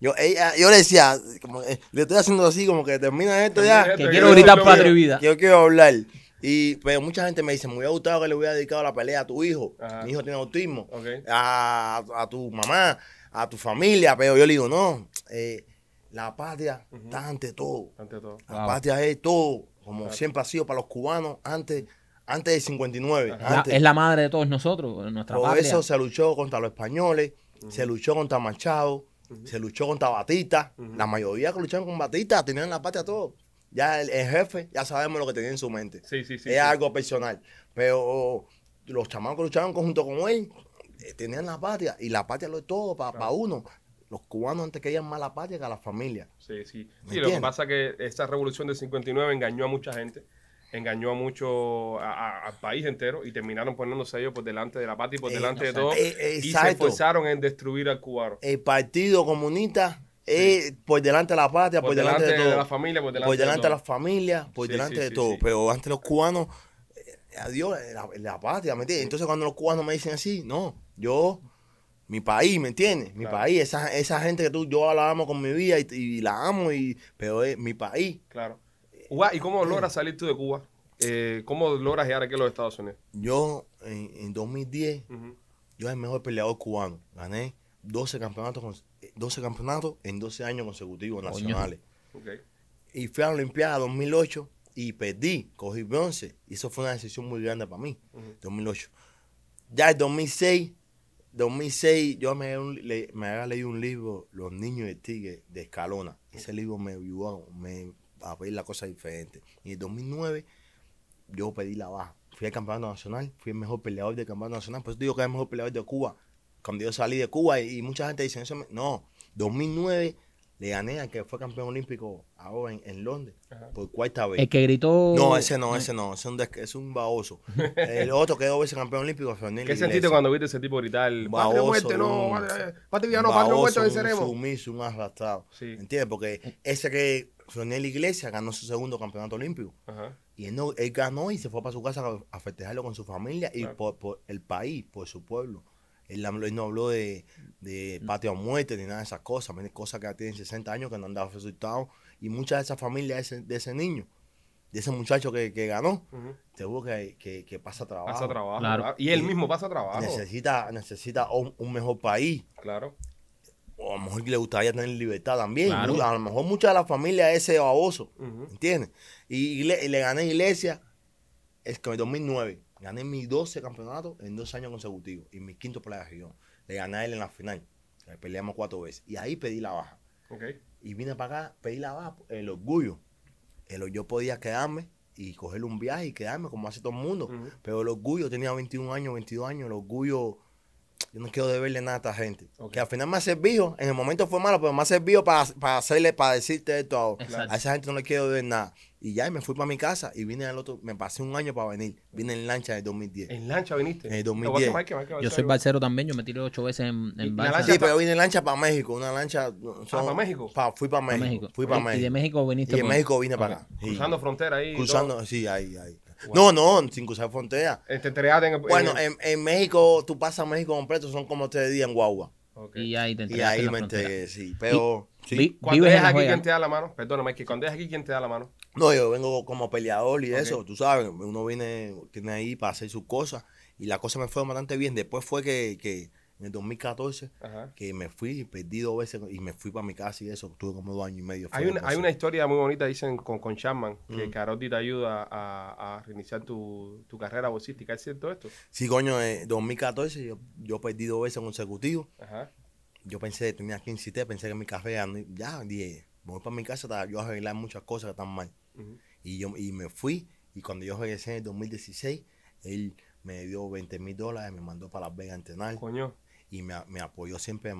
Yo, ella- yo le decía, como, eh, le estoy haciendo así, como que termina esto ya. Que quiero gritar patria y vida. Yo quiero hablar. Y, pero mucha gente me dice, me hubiera gustado que le hubiera dedicado la pelea a tu hijo. Ajá. Mi hijo tiene autismo. A, a tu mamá, a tu familia. Pero yo le digo, no, eh, la patria está ante todo. Ante todo. La Wow. patria es todo, como siempre ha sido para los cubanos antes, antes del 59. La- es la madre de todos nosotros, nuestra Por patria. eso se luchó contra los españoles, se luchó contra Machado, se luchó contra Batista. La mayoría que lucharon con Batista tenían la patria todo. Ya el, el jefe, ya sabemos lo que tenía en su mente. Sí, sí, sí. es sí. algo personal. Pero los chamacos que luchaban junto con él eh, tenían la patria y la patria lo es todo para Claro. uno. Los cubanos antes querían más la patria que a la familia. Sí, sí. ¿Me Sí, lo que pasa es que esa revolución del 59 engañó a mucha gente, engañó a mucho, a- a- al país entero y terminaron poniéndose ellos por delante de la patria y por Eh, delante de todo. Eh, eh, y se esforzaron en destruir al cubano. El partido comunista es por delante de la patria, por, delante, de todo. la familia, por delante, por delante de de la familia, por Sí, delante sí, de sí, todo. sí. Pero antes los cubanos, eh, adiós, la, la patria, ¿me entiendes? Entonces cuando los cubanos me dicen así, no, yo, mi país, ¿me entiendes? Mi Claro. país, esa, esa gente que tú, yo la amo con mi vida y, y la amo, y, pero es mi país. Claro. Uba, ¿Y cómo logras salir tú de Cuba? Eh, ¿Cómo logras llegar aquí a los Estados Unidos? Yo en, en 2010, Ujú. yo era el mejor peleador cubano. Gané 12 campeonatos, con- 12 campeonatos en 12 años consecutivos Coño. nacionales. Ok. Y fui a la Olimpiada 2008 y perdí, cogí bronce. Y eso fue una decisión muy grande para mí, Ujú. 2008. Ya en 2006, 2006 yo me, le- me había leído un libro, Los niños de Tigre, de Escalona. Ese libro me ayudó me, a ver la cosa diferente. Y en 2009 yo pedí la baja. Fui al campeonato nacional, fui el mejor peleador del campeonato nacional. Por eso digo que era el mejor peleador de Cuba. Cuando yo salí de Cuba y, y mucha gente dice, no, 2009 le gané al que fue campeón olímpico ahora en, en Londres Ajá. por cuarta vez. El que gritó. No, ese no, ese no, ese es un, des- es un baboso. El otro quedó veces campeón olímpico, Fernando ¿Qué sentiste cuando viste ese tipo gritar? Baboso, muerte, no, patria- no, patria muerte, un sumiso, un arrastrado. Sí. ¿Entiendes? Porque ese que Fernel Iglesias ganó su segundo campeonato olímpico. Ajá. Y él, no, él ganó y se fue para su casa a, a festejarlo con su familia y Claro. por, por el país, por su pueblo. Él, él no habló de, de patria o muerte ni nada de esas cosas, cosas que ya tienen 60 años que no han dado resultados. Y muchas de esas familias de ese, de ese niño, de ese muchacho que, que ganó, Ujú. seguro que, que, que pasa trabajo. Pasa trabajo. Claro. ¿verdad? Y él Y- mismo pasa trabajo. Necesita, necesita un, un mejor país. Claro. O a lo mejor le gustaría tener libertad también. Claro. A lo mejor muchas de las familias es ese baboso. Ujú. ¿Entiendes? Y, igle- y le gané a Iglesia es que en 2009 gané mis 12 campeonatos en dos años consecutivos y mi quinto playa región. Le gané a él en la final. Le peleamos cuatro veces. Y ahí pedí la baja. Y vine para acá, pedí la baja, el orgullo. El, yo podía quedarme y coger un viaje y quedarme como hace todo el mundo. Pero el orgullo, tenía 21 años, 22 años, el orgullo, yo no quiero deberle nada a esta gente. Ok. Que al final me ha servido, en el momento fue malo, pero me ha servido para, para hacerle, para decirte esto ahora. Exacto. A esa gente no le quiero deber nada. Y ya, y me fui para mi casa y vine al otro, me pasé un año para venir. Vine en lancha en el 2010. En lancha viniste. En el Igual que 2010. Mike, Mike Yo soy balsero también, yo me tiré ocho veces en, en la balsa. lancha- Sí, pero vine en lancha para México, una lancha. son- ¿para México? pa- fui para Pa' México, Fui para Y- México. Y de México viniste Y por- México vine para acá. Sí. Cruzando frontera ahí. Cruzando, sí, ahí, ahí. Wow. No, no, sin cruzar frontera. Este, en Bueno, en- en, México, tú pasas México completo, son como tres días en guagua. Y ahí te Y ahí en la me entregué, sí. Pero, sí. Vi- Cuando La aquí. ¿quién te da la mano? Perdóname, que cuando es aquí, ¿quién te da la mano? No, yo vengo como peleador y eso, tú sabes, uno viene, tiene ahí para hacer sus cosas. Y la cosa me fue bastante bien. Después fue que, que en el 2014, Ajá. que me fui, perdí dos veces y me fui para mi casa y eso. Tuve como dos años y medio. Hay de hay una historia muy bonita, dicen, con, con Chapman, que Mm. Carotti te ayuda a, a reiniciar tu, tu carrera boxística. ¿Es cierto esto? Sí, coño, en 2014 yo, yo perdí dos veces consecutivos. Ajá. Yo pensé, tenía 15 T, pensé que mi carrera, ya, dije, voy para mi casa, yo arreglar muchas cosas que están mal. Y yo y me fui. Y cuando yo regresé en el 2016, él me dio 20 mil dólares, me mandó para Las Vegas a entrenar Coño. Y me, me apoyó siempre.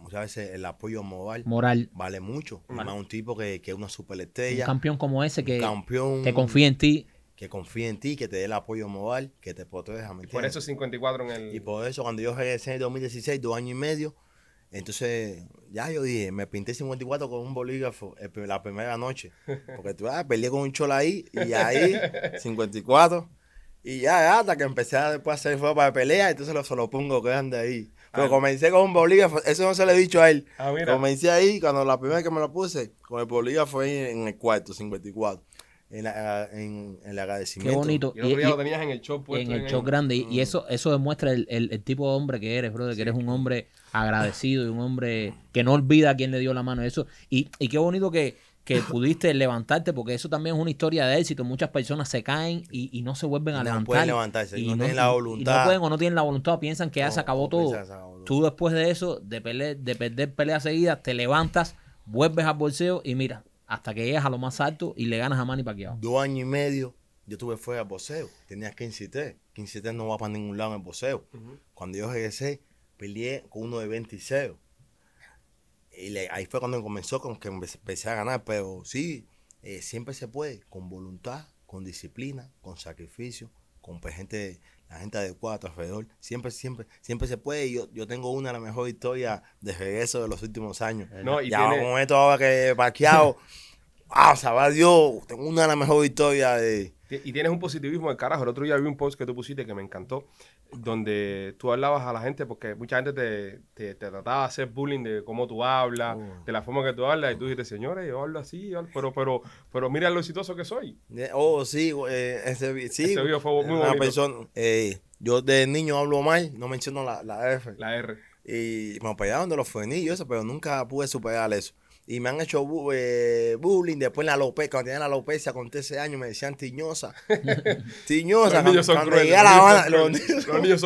Muchas veces el apoyo moral Moral. vale mucho. Vale. Más un tipo que, que es una Un superestrella, campeón como ese que, campeón, que confía en ti. que confía en ti, que te dé el apoyo moral, que te proteja. ¿me Y por eso 54 en el... Y por eso cuando yo regresé en el 2016, dos años y medio, entonces ya yo dije, me pinté 54 con un bolígrafo el la primera noche. Porque tú ah, peleé con un chola ahí y ahí 54. Y ya, ya, hasta que empecé a después a hacer fuego para pelea, entonces lo, se lo pongo grande ahí. Pero Ah. comencé con un bolígrafo, eso no se lo he dicho a él. Ah, mira. Comencé ahí, cuando la primera vez que me lo puse, con el bolígrafo ahí en el cuarto, 54. En, la- en, en el Qué agradecimiento. bonito. Y el otro día Y- lo tenías en el show puesto en el ahí. show grande. Y, y Mm. eso, eso demuestra el, el- el tipo de hombre que eres, brother, que eres un hombre agradecido y un hombre que no olvida a quien le dio la mano. Eso. Y, y qué bonito que, que pudiste levantarte, porque eso también es una historia de éxito. Muchas personas se caen y, y no se vuelven a no levantar. pueden levantarse, y no tienen la y- voluntad. Y no pueden o no tienen la voluntad, piensan que ya se acabó no todo. acabó. Tú después de eso, de, pele- de perder peleas seguidas, te levantas, vuelves al bolseo y mira, hasta que llegas a lo más alto y le ganas a Manny Pacquiao. dos años y medio yo tuve fuera del boxeo. Tenía 15 15 no va para ningún lado en el boxeo. Cuando yo regresé, peleé con uno de 26. Y le- ahí fue cuando comenzó con que empe- empecé a ganar. Pero sí, eh, siempre se puede, con voluntad, con disciplina, con sacrificio, con pues, gente, la gente adecuada a tu alrededor. Siempre, siempre, siempre se puede. Y yo, yo tengo una de las mejores historias de regreso de los últimos años. No, y ya tiene- con esto ahora que parqueado, ah, sabrá Dios, tengo una de las mejores historias de... Y tienes un positivismo del carajo. El otro día vi un post que tú pusiste que me encantó, donde tú hablabas a la gente, porque mucha gente te, te, te trataba de hacer bullying de cómo tú hablas, Oh. de la forma que tú hablas, y tú dijiste, señores, yo hablo así, yo hablo- pero, pero, pero mira lo exitoso que soy. de- Oh, sí, eh, ese, sí. Ese video fue muy una bonito. persona, eh, yo de niño hablo mal, no menciono la, la F. La R. Y me operaron de los frenillos, pero nunca pude superar eso. Y me han hecho bu- eh, bullying. Después la alopecia, cuando tenía la alopecia con 13 años, me decían tiñosa. tiñosa. Los niños son cuando crueles. Los La niños Habana, son los crueles. niños- Los niños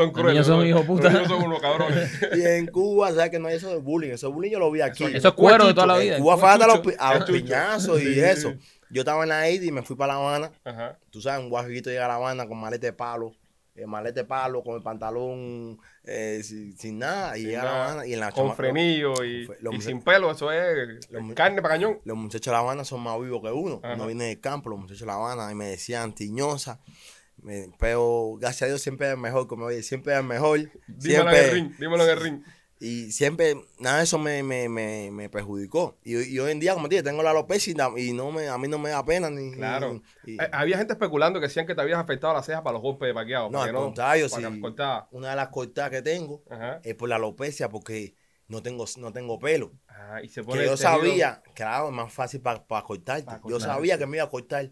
son hijos puta. Los niños son unos cabrones. Y en Cuba, ¿sabes que no hay eso de bullying? Eso de bullying yo lo vi aquí. Eso es cuero de toda la vida. En Cuba fue hasta los, pi- a los piñazos y eso. Yo estaba en la Haiti y me fui para La Habana. Ajá. Tú sabes, un guajiguito llega a La Habana con maleta de palo. El maleta de palo, con el pantalón eh, sin, sin nada. Y Sin nada, Habana y en la Con chama- frenillo y, sin pelo, eso es carne para cañón. Los muchachos de La Habana son más vivos que uno. Ajá. Uno viene del campo, los muchachos de La Habana, y me decían tiñosa. Me- pero gracias a Dios siempre es mejor, como oye, siempre es mejor. Dímelo en el Siempre, ring, dímelo en el ring. Y siempre, nada de eso me, me, me, me perjudicó. Y, y hoy en día, como te dije, tengo la alopecia y, no me, a mí no me da pena. ni Claro. ni- y- Eh, había gente especulando que decían que te habías afectado la ceja para los golpes de paqueado. no, al que contrario, cortaba. una de las cortadas que tengo Ajá. es por la alopecia, porque no tengo, no tengo pelo. Ah, y se pone Que yo sabía, claro, es más fácil para cortarte. Pa' Yo cortar, sabía que me iba a cortar.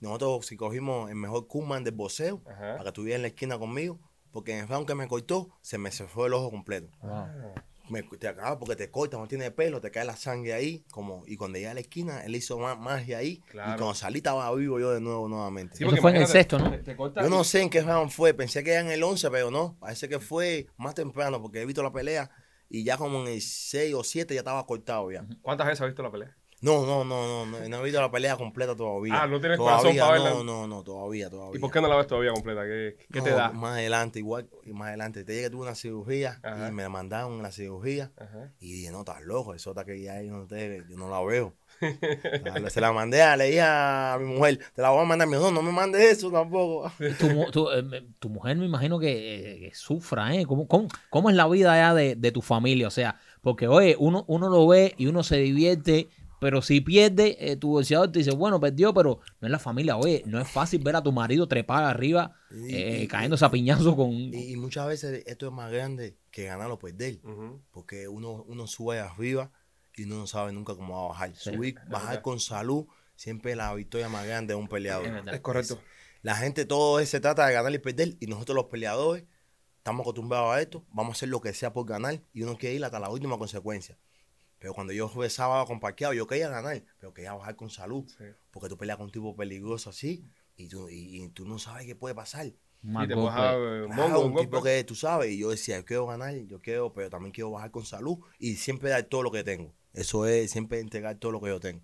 Nosotros, si cogimos el mejor Kuman del boxeo, Ajá. para que estuviera en la esquina conmigo, porque en el round que me cortó, se me se fue el ojo completo. Wow. Me, te acaba porque te corta, no tiene pelo, te cae la sangre ahí. como Y cuando llegué a la esquina, él hizo ma- magia ahí. Claro. Y cuando salí, estaba vivo yo de nuevo, nuevamente. Sí, Eso porque fue en el imagínate, sexto, ¿no? te- te Yo no sé en qué round fue, pensé que era en el 11, pero no, parece que fue más temprano, porque he visto la pelea y ya como en el 6 o 7 ya estaba cortado ya. ¿Cuántas veces has visto la pelea? No, no, no, no, no, no he visto la pelea completa todavía. Ah, no tienes todavía, corazón para verla. No, no, no, todavía, todavía. ¿Y por qué no la ves todavía completa? ¿Qué, qué te da? Más adelante, igual, y más adelante. Te dije que tuve una cirugía Ajá. y me mandaron la cirugía. Ajá. Y dije, no, estás loco, eso está que ya yo no, te, yo no la veo. Se la mandé, a- le dije a mi mujer, te la voy a mandar. Me dijo, no, no me mandes eso tampoco. Tu, tu, eh, tu mujer me imagino que, eh, que sufra, ¿eh? ¿Cómo, cómo, cómo es la vida allá de, de tu familia? O sea, porque, oye, uno, uno lo ve y uno se divierte, pero si pierde, eh, tu boxeador te dice, bueno, perdió, pero no es la familia. Oye, no es fácil ver a tu marido trepar arriba, eh, y- cayéndose a piñazo con... Y, y muchas veces esto es más grande que ganar o perder. Porque uno, uno sube arriba y uno no sabe nunca cómo va a bajar. Sí, Subir, bajar con salud, siempre es la victoria más grande de un peleador. Es correcto. La gente todo se trata de ganar y perder y nosotros los peleadores estamos acostumbrados a esto, vamos a hacer lo que sea por ganar y uno quiere ir hasta la última consecuencia. Pero cuando yo jugué sábado con parqueado, yo quería ganar, pero quería bajar con salud, Sí. porque tú peleas con un tipo peligroso así y tú, y, y tú no sabes qué puede pasar. Y te eh, Claro, mongo, un un tipo que tú sabes, y yo decía, yo quiero ganar, yo quiero, pero también quiero bajar con salud y siempre dar todo lo que tengo. Eso es siempre entregar todo lo que yo tengo.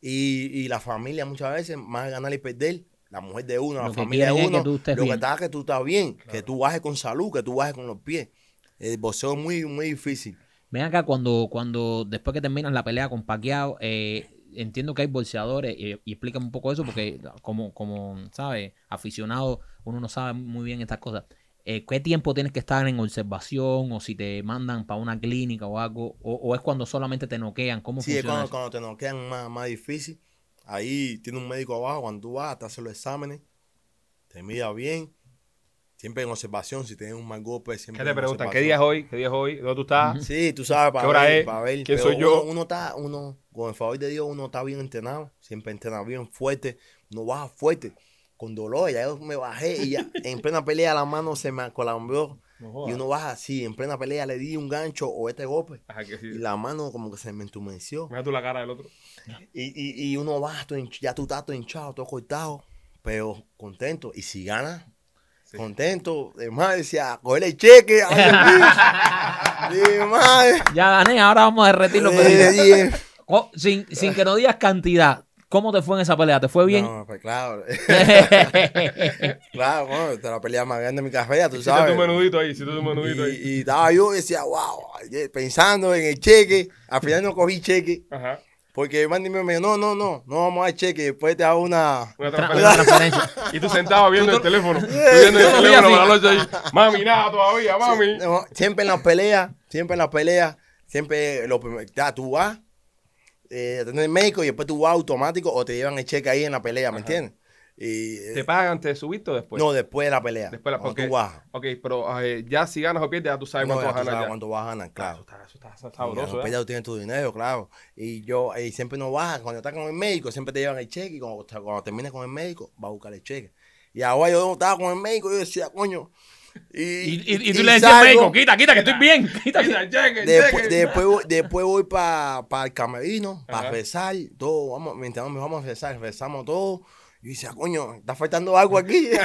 Y, y la familia muchas veces, más de ganar y perder, la mujer de uno, Lo la familia de es uno, que lo que está es que tú estás bien, que tú bajes con salud, que tú bajes con los pies. El boxeo es muy, muy difícil. Ven acá cuando, cuando después que terminas la pelea con Pacquiao, eh, entiendo que hay bolseadores y, y explícame un poco eso porque como, como, ¿sabes? Aficionado, uno no sabe muy bien estas cosas. Eh, ¿Qué tiempo tienes que estar en observación o si te mandan para una clínica o algo? O, o es cuando solamente te noquean? ¿Cómo Sí, es cuando, te noquean más, más difícil. Ahí tiene un médico abajo, cuando tú vas, te hace los exámenes, te mira bien. Siempre en observación, si tienes un mal golpe, siempre ¿Qué te en preguntan? ¿Qué día es hoy? ¿Qué día es hoy? ¿Dónde tú estás? Sí, tú sabes, para ¿Qué hora ver, es? para ver. ¿Quién Pero soy yo? Uno, uno está, uno, con el favor de Dios, uno está bien entrenado, siempre entrena bien fuerte, uno baja fuerte, con dolor, ya yo me bajé y ya en plena pelea la mano se me acalambró No y uno baja así, en plena pelea le di un gancho o este golpe Ajá, que sí. y la mano como que se me entumeció Mira tú la cara del otro. y, y, y uno baja, ya tú estás todo hinchado, todo cortado, pero contento y si gana, Sí. contento, de más decía, coger el cheque, de madre. Ya gané, ahora vamos a derretir pedidos. dije, Co- sin, sin que no digas cantidad, ¿Cómo te fue en esa pelea? ¿Te fue bien? No, pues claro. claro, bueno, esta es la pelea más grande de mi carrera, tú Hiciste sabes. tu menudito ahí, hiciste tu menudito Y, ahí. y estaba yo y decía, wow, pensando en el cheque. Al final no cogí cheque. Ajá. Porque Mandy me dijo, no, no, no, no vamos a dar cheque. Después te hago una. Una Tra- transferencia. una transferencia. Y tú sentado viendo el teléfono. Viendo el teléfono por la noche ahí. Mami, nada todavía, mami. No, siempre en las peleas, siempre en las peleas, siempre lo primero, ya tú vas eh, a tener médico y después tú vas automático o te llevan el cheque ahí en la pelea, ¿me entiendes? Y, eh, ¿Te pagan antes de subirte o después? no, después de la pelea. Después la- cuando porque- tú bajas. Ok, pero eh, ya si ganas o pierdes, ya tú sabes No, cuánto ya vas a ganar. ya. cuánto vas a ganar, claro. eso está, eso está sabroso, los ¿eh? peleas tú tienes tu dinero, claro. Y yo, y siempre no bajas. Cuando estás con el médico, siempre te llevan el cheque. Y cuando, cuando termines con el médico, vas a buscar el cheque. Y ahora yo estaba con el médico y yo decía, coño. Y, Y, y- y tú le decías al médico, quita, quita, que estoy bien. Quita, quita. cheque, Después, cheque. después, voy- después voy para el camerino, para rezar, todo, vamos, mientras nos vamos a rezar, rezamos todo. Y yo decía, coño, está faltando algo aquí.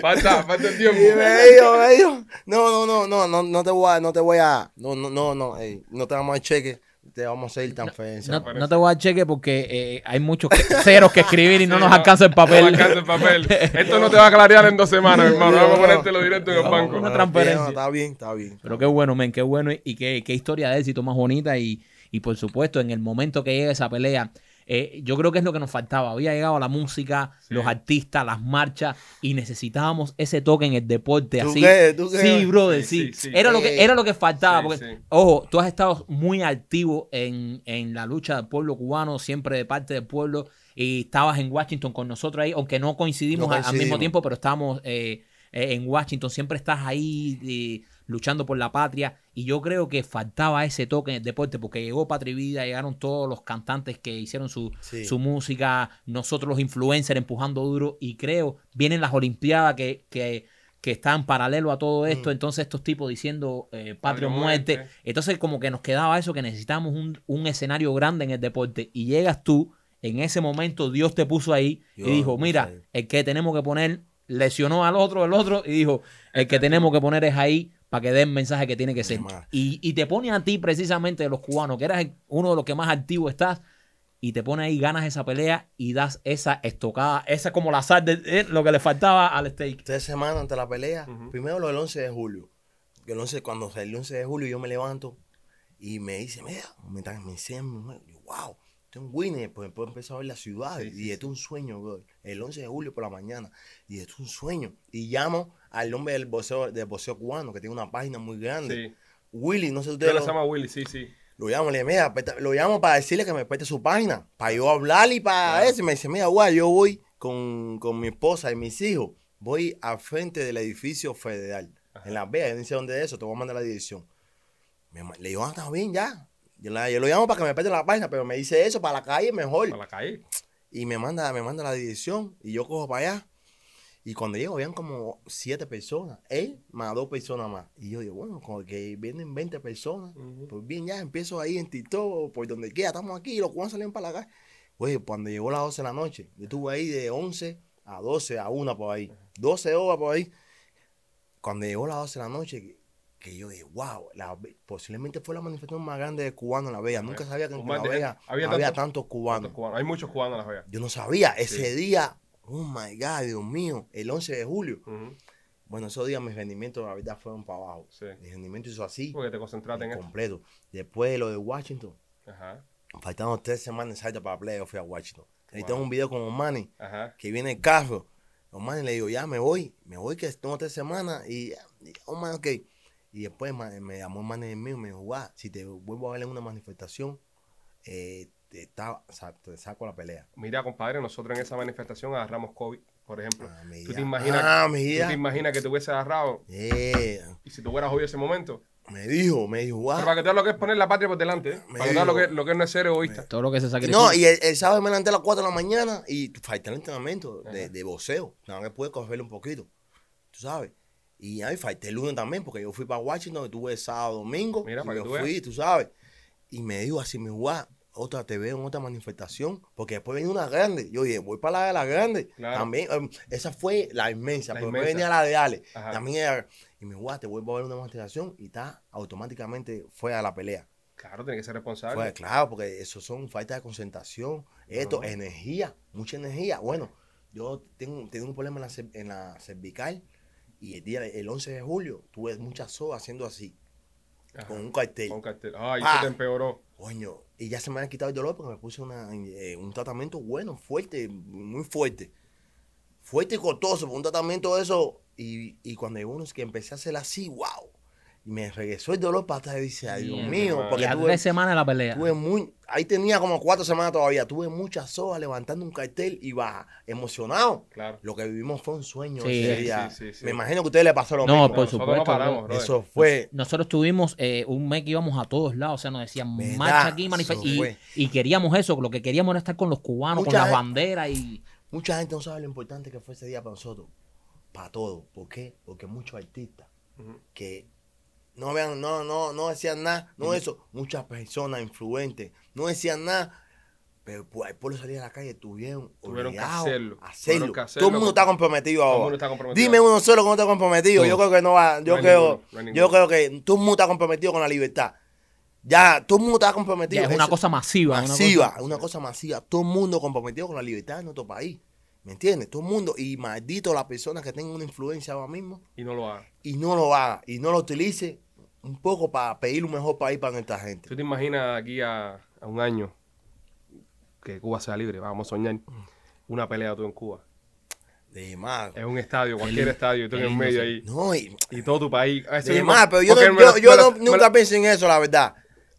Falta, falta el tiempo. Y me dijo, me dijo, no, no, no, no, no, no te voy a, no te voy a, no, no, no, no, no te vamos a dar cheque, te vamos a hacer transferencia. No, no te voy a dar cheque porque eh, hay muchos ceros que escribir y no nos alcanza el No papel. alcanza el papel. Esto no te va a clarear en dos semanas, hermano. Vamos a ponértelo directo en el banco. una No, transferencia. no, Está bien, está bien. Pero qué bueno, men, qué bueno y- y qué, qué historia de éxito más bonita y, y por supuesto en el momento que llega esa pelea, eh, yo creo que es lo que nos faltaba. Había llegado la música, Sí. los artistas, las marchas y necesitábamos ese toque en el deporte ¿Tú así. qué? ¿Tú qué? Sí, brother, Sí, sí. sí, sí. Era, lo que, Eh, era lo que faltaba. sí, porque, sí. ojo, tú has estado muy activo en, en la lucha del pueblo cubano, siempre de parte del pueblo, y estabas en Washington con nosotros ahí, aunque no coincidimos, No al mismo tiempo, pero estábamos eh, eh, en Washington, siempre estás ahí eh, luchando por la patria, y yo creo que faltaba ese toque en el deporte, porque llegó Patria y Vida, llegaron todos los cantantes que hicieron su, Sí. su música, nosotros los influencers empujando duro, y creo, vienen las Olimpiadas que... que que están paralelo a todo esto, Mm. entonces estos tipos diciendo eh, patria o muerte. muerte. Entonces como que nos quedaba eso, que necesitábamos un, un escenario grande en el deporte. Y llegas tú, en ese momento Dios te puso ahí Dios y dijo, mira, el que tenemos que poner, lesionó al otro, el otro, y dijo, el que tenemos que poner es ahí para que den el mensaje que tiene que ser. Y, y te pone a ti precisamente de los cubanos, que eras uno de los que más activo estás, y te pone ahí, ganas esa pelea y das esa estocada, esa como la sal de eh, lo que le faltaba al steak. Tres semanas antes de la pelea, primero lo del 11 de julio. El 11, cuando salió el 11 de julio, yo me levanto y me dice, mira, me, están- me enseñan, wow, esto es un winner. Pues después empezó a ver la ciudad Sí, sí, y esto es un sueño, bro. El 11 de julio por la mañana. Y esto es un sueño. Y llamo al hombre del boxeo, del boxeo cubano, que tiene una página muy grande. Sí. Willy, no sé si Usted se lo, llama Willy, sí, sí. lo llamo, le digo, mira, lo llamo para decirle que me preste su página, para yo hablarle y para Claro. eso. Y me dice, mira, guay, yo voy con, con mi esposa y mis hijos, voy al frente del edificio federal, Ajá. en Las Vegas, yo no sé dónde es eso, te voy a mandar la dirección. Le digo, ah, está bien, ya. Yo, la- yo lo llamo para que me preste la página, pero me dice eso, para la calle mejor. Para la calle. Y me manda, me manda la dirección y yo cojo para allá. Y cuando llego, habían como siete personas. Él más dos personas más. Y yo digo, bueno, como que vienen 20 personas. Ujú. Pues bien, ya empiezo ahí en TikTok, por donde quiera, estamos aquí, los cubanos salieron para la calle. Oye, cuando llegó las 12 de la noche, yo estuve ahí de 11 a 12, a 1 por ahí. 12 horas por ahí. Cuando llegó las 12 de la noche, que, que yo dije, wow, la posiblemente fue la manifestación más grande de cubanos en La Vega. Nunca sabía que en La Vega había había, tantos- tantos cubanos. Hay muchos cubanos en Las Vegas. Yo no sabía. Ese Sí. día, oh my God, Dios mío, el 11 de julio. Bueno, esos días mis rendimientos, la verdad, fueron para abajo. Sí. Mi rendimiento hizo así, Porque te concentraste en esto. completo. Después de lo de Washington, Ajá. faltando tres semanas exactas para play, yo fui a Washington. Ahí Wow. tengo un video con Omani, Ajá. que viene el carro. Omani le digo, ya me voy, me voy que tengo tres semanas y, y Omani, ok. Y después me llamó el manager mío y me dijo, guau, si te vuelvo a ver en una manifestación, eh, te, te saco la pelea. Mira, compadre, nosotros en esa manifestación agarramos COVID, por ejemplo. Ah, mi ¿Tú te imaginas, Ah, tú te imaginas que te hubiese agarrado Yeah. y si te hubieras oído ese momento? Me dijo, me dijo, guau. Pero para que te lo que es poner la patria por delante, ¿eh? Me Para que lo que, lo que es no es ser egoísta. Todo lo que se sacrifica. No, y el, el sábado me levanté a las 4 de la mañana y falté el entrenamiento de, de boxeo. Nada más que pude cogerle un poquito. Tú sabes. Y ahí falté el lunes también, porque yo fui para Washington, estuve el sábado, domingo. Mira, y para que yo tú veas. fui, tú sabes. Y me dijo así, mi guau, otra te veo en otra manifestación, porque después venía una grande. Yo dije, voy para la de la grande. Claro. También, em, esa fue la inmensa, La pero después inmensa. venía la de Ale. Ajá. También era, y mi guau, te vuelvo a ver una manifestación y está automáticamente fuera de la pelea. Claro, tiene que ser responsable. Pues claro, porque eso son falta de concentración, esto, Ajá. energía, mucha energía. Bueno, yo tengo, tengo un problema en la, en la cervical y el día, el 11 de julio, tuve muchas sogas haciendo así, Ajá, con un cartel. con cartel. Ay, Ah. se te empeoró. Coño, y ya se me ha quitado el dolor porque me puse una, eh, un tratamiento bueno, fuerte, muy fuerte. Fuerte y costoso, un tratamiento de eso. Y, y cuando llegó uno que empecé a hacer así, wow. Y me regresó el dolor para atrás y dice, ay Dios mío. Y porque a tuve, tres semanas de la pelea. tuve muy, ahí tenía como cuatro semanas todavía, tuve muchas sogas levantando un cartel y baja, emocionado. Claro. Lo que vivimos fue un sueño Sí, ese día. sí, sí, sí. Me imagino que a ustedes les pasó lo No, mismo. por Nosotros no supuesto, paramos, bro. brother. Eso fue. Nosotros tuvimos eh, un mes que íbamos a todos lados, o sea, nos decían ¿Verdad? marcha aquí, manifestación. Y, y queríamos eso, lo que queríamos era estar con los cubanos, Mucha con las gente- banderas y. Mucha gente no sabe lo importante que fue ese día para nosotros. Para todo. ¿Por qué? Porque muchos artistas que no vean, no, no, no decían nada, no eso. Muchas personas influentes no decían nada. Pero pues, el pueblo salía a la calle, tuvieron, Tuvieron que hacerlo. hacerlo. Tuvieron que hacerlo Todo el mundo está comprometido Todo el ahora. mundo está comprometido. Dime uno solo que no está comprometido. Yo creo que no va, yo No creo, ninguno, no hay yo creo que todo el mundo está comprometido con la libertad. Ya, todo el mundo está comprometido. Ya, es una Eso- cosa masiva. una masiva, cosa- una cosa masiva. Todo el mundo comprometido con la libertad de nuestro país. ¿Me entiendes? Todo el mundo. Y maldito las personas que tengan una influencia ahora mismo Y no lo haga. y no lo haga y no lo utilice un poco para pedir un mejor país para nuestra gente. ¿Tú te imaginas aquí a, a un año que Cuba sea libre? Vamos a soñar una pelea tú en Cuba. De más. En un estadio, cualquier estadio, y tú en el medio ahí. No, y, Y todo tu país. Ese de más, pero yo, no, yo, yo no- nunca pensé en eso, la verdad.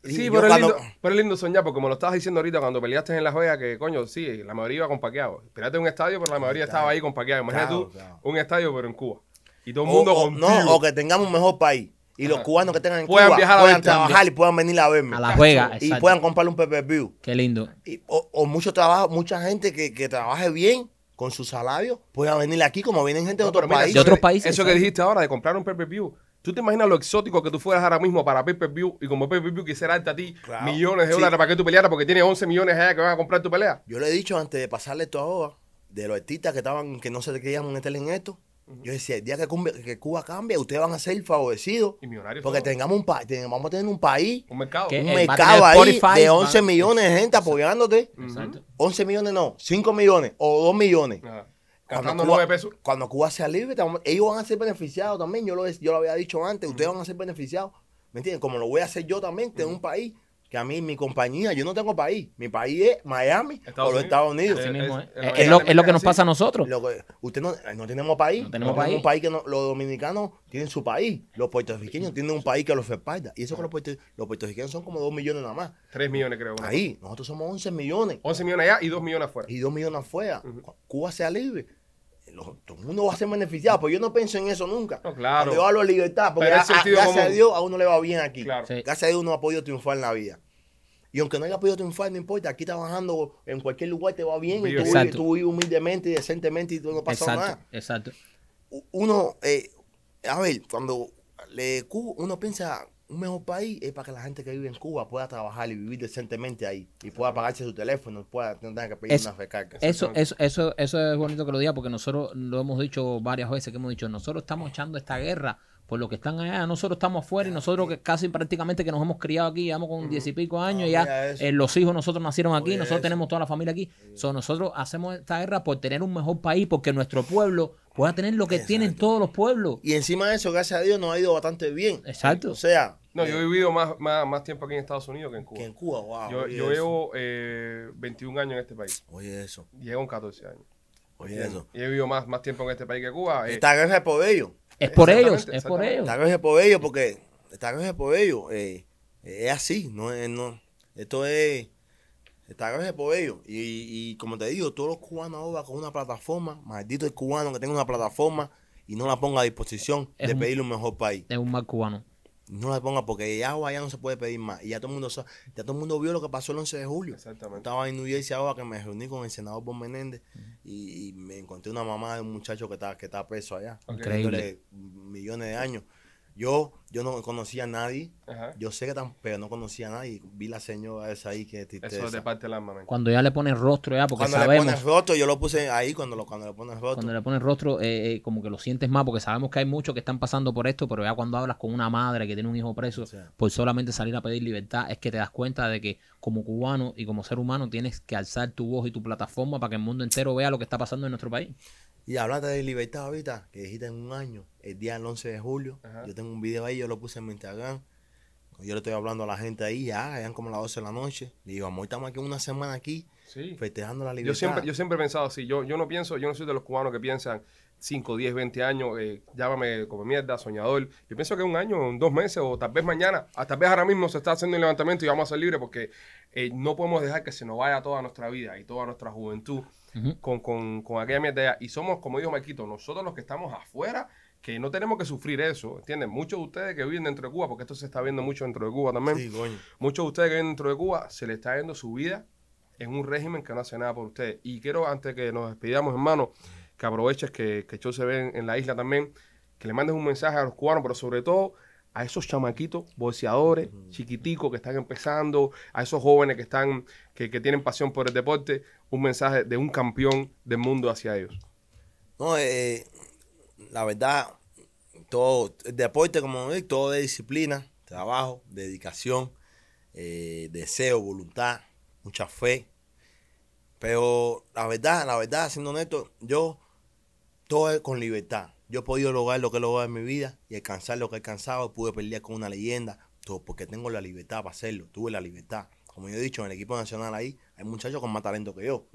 Sí, pero es, cuando- lindo, pero es lindo soñar, porque como lo estabas diciendo ahorita cuando peleaste en La Joya, que coño, sí, la mayoría iba con paqueado. Peleaste en un estadio, pero la mayoría Claro. estaba ahí con paqueado. Imagínate Claro, tú, claro. un estadio, pero en Cuba. Y todo el o, mundo o- contigo. no, o que tengamos un mejor país. Y los cubanos que tengan en Puedan Cuba viajar a puedan trabajar y puedan venir a verme. A la juega, y exacto. puedan comprarle un pay-per-view. Qué lindo. Y- o, o mucho trabajo, mucha gente que, que trabaje bien con su salario pueda venir aquí como vienen gente de otros países. De eso otros que- países, Eso que dijiste ahora de comprar un pay-per-view. ¿Tú te imaginas lo exótico que tú fueras ahora mismo para pay-per-view y como pay-per-view quisiera darte a ti Claro. millones de Sí. dólares para que tú pelearas porque tienes 11 millones allá que van a comprar tu pelea? Yo le he dicho antes de pasarle esto ahora, de los artistas que estaban, que no se querían meter en esto, yo decía, el día que, Cuba- que Cuba cambie, ustedes van a ser favorecidos. Y millonarios. Porque todos. tengamos un país, vamos a tener un país, un mercado. Un mercado ahí Spotify, de va- 11 millones de gente apoyándote. Exacto. 11 millones no, 5 millones o 2 millones. Ajá. Cuando Cuba, 9 pesos. cuando Cuba sea libre, ellos van a ser beneficiados también. Yo lo, yo lo había dicho antes, ustedes van a ser beneficiados. ¿Me entienden? Como lo voy a hacer yo también, tengo un país que a mí, mi compañía, yo no tengo país. Mi país es Miami Estados o los. Estados Unidos. Así Eh, mismo, es- ¿eh? es- Es, es- lo, es lo que nos pasa a nosotros. Lo que- usted no, no tenemos país. No tenemos país. un país que no- los dominicanos tienen su país. Los puertorriqueños tienen un país que los respalda. Y eso que los, puerto- los puertorriqueños son como 2 millones nada más. 3 millones creo. Ahí, nosotros somos 11 millones. cosa. 11 millones allá y 2 millones afuera. y dos millones afuera. Cuba sea libre. Lo- todo el mundo va a ser beneficiado, pero yo no pienso en eso nunca. No, claro. Cuando yo hablo de libertad, porque a- gracias a. Dios a uno le va bien aquí. Claro. Sí. Gracias a Dios uno ha podido triunfar en la vida. Y aunque no haya podido triunfar, no importa. Aquí trabajando en cualquier lugar te va bien. Y tú, vives, tú vives humildemente y decentemente y tú no pasa nada. exacto. Uno, eh, a ver, cuando le, uno piensa un mejor país es para que la gente que vive en Cuba pueda trabajar y vivir decentemente ahí. Y pueda pagarse su teléfono, pueda no tenga que pedir Es- una recarga. Eso, eso, eso, eso es bonito que lo diga porque nosotros lo hemos dicho varias veces que hemos dicho, nosotros estamos echando esta guerra por lo que están allá, nosotros estamos afuera y nosotros que casi prácticamente que nos hemos criado aquí, llevamos con diez y pico años, Ah, ya eh, los hijos nosotros nacieron aquí, Oye, nosotros eso. tenemos toda la familia aquí, So, nosotros hacemos esta guerra por tener un mejor país, porque nuestro pueblo pueda tener lo que tienen todos los pueblos. Y encima de eso, gracias a Dios, nos ha ido bastante bien. Exacto. O sea, No, yo he vivido más, más, más tiempo aquí en Estados Unidos que en Cuba. que en Cuba, wow. Yo, llevo eh, 21 años en este país. Oye eso, Llevo con 14 años. oye eso. Y he vivido más, más tiempo en este país que Cuba. eh, Esta guerra es por ellos. Es por ellos, es por ellos. Esta guerra es por ellos porque esta guerra es por ellos. eh, es así, no es, no. Esto es. Esta guerra es por ellos. Y, y como te digo, todos los cubanos ahora con una plataforma, maldito el cubano que tenga una plataforma y no la ponga a disposición Es de un- pedirle un mejor país. Es un mal cubano. No la ponga porque ya ahora ya no se puede pedir más. Y ya todo el mundo sabe- ya todo el mundo vio lo que pasó el 11 de julio. Exactamente. Estaba en New Jersey ahora que me reuní con el senador Bon Menéndez y, y me encontré una mamá de un muchacho que está, que está preso allá. Increíble. millones de años. Yo, yo no conocía a nadie. Ajá. Yo sé que tan, pero no conocía a nadie. Vi la señora esa ahí que tristeza. Eso es de parte del alma, men. Cuando ya le pones rostro ya, porque Cuando le sabemos, pones rostro, yo lo puse ahí cuando, lo, cuando le pones rostro. cuando le pones rostro, eh, eh, como que lo sientes más, porque sabemos que hay muchos que están pasando por esto, pero ya cuando hablas con una madre que tiene un hijo preso O sea. por solamente salir a pedir libertad, es que te das cuenta de que como cubano y como ser humano tienes que alzar tu voz y tu plataforma para que el mundo entero vea lo que está pasando en nuestro país. Y hablaste de libertad ahorita, que dijiste en un año, el día del 11 de julio. Ajá. Yo tengo un video ahí, yo lo puse en mi Instagram. Yo le estoy hablando a la gente ahí, ya, eran como las 12 de la noche. Le digo, amor, estamos aquí una semana aquí, Sí. festejando la libertad. Yo siempre, yo siempre he pensado así. Yo, yo no pienso, yo no soy de los cubanos que piensan 5, 10, 20 años, eh, llámame como mierda, soñador. Yo pienso que un año, en dos meses, o tal vez mañana, hasta tal vez ahora mismo se está haciendo el levantamiento y vamos a ser libres porque eh, no podemos dejar que se nos vaya toda nuestra vida y toda nuestra juventud con, con, con aquella mierda. Y somos, como dijo Marquito, nosotros los que estamos afuera, que no tenemos que sufrir eso, ¿entienden? Muchos de ustedes que viven dentro de Cuba, porque esto se está viendo mucho dentro de Cuba también. Sí, coño. Muchos de ustedes que viven dentro de Cuba se les está yendo su vida en un régimen que no hace nada por ustedes. Y quiero, antes que nos despidamos, hermano, que aproveches que, que show se ve en, en la isla también, que le mandes un mensaje a los cubanos, pero sobre todo a esos chamaquitos, bolseadores, chiquiticos que están empezando, a esos jóvenes que están, que, que tienen pasión por el deporte, un mensaje de un campeón del mundo hacia ellos. No, eh, la verdad, todo, el deporte, como ves, todo de disciplina, trabajo, dedicación, eh, deseo, voluntad, mucha fe. Pero la verdad, la verdad, siendo honesto, yo todo es con libertad. Yo he podido lograr lo que he logrado en mi vida y alcanzar lo que he alcanzado. Pude pelear con una leyenda, todo porque tengo la libertad para hacerlo. Tuve la libertad. Como yo he dicho, en el equipo nacional ahí hay muchachos con más talento que yo.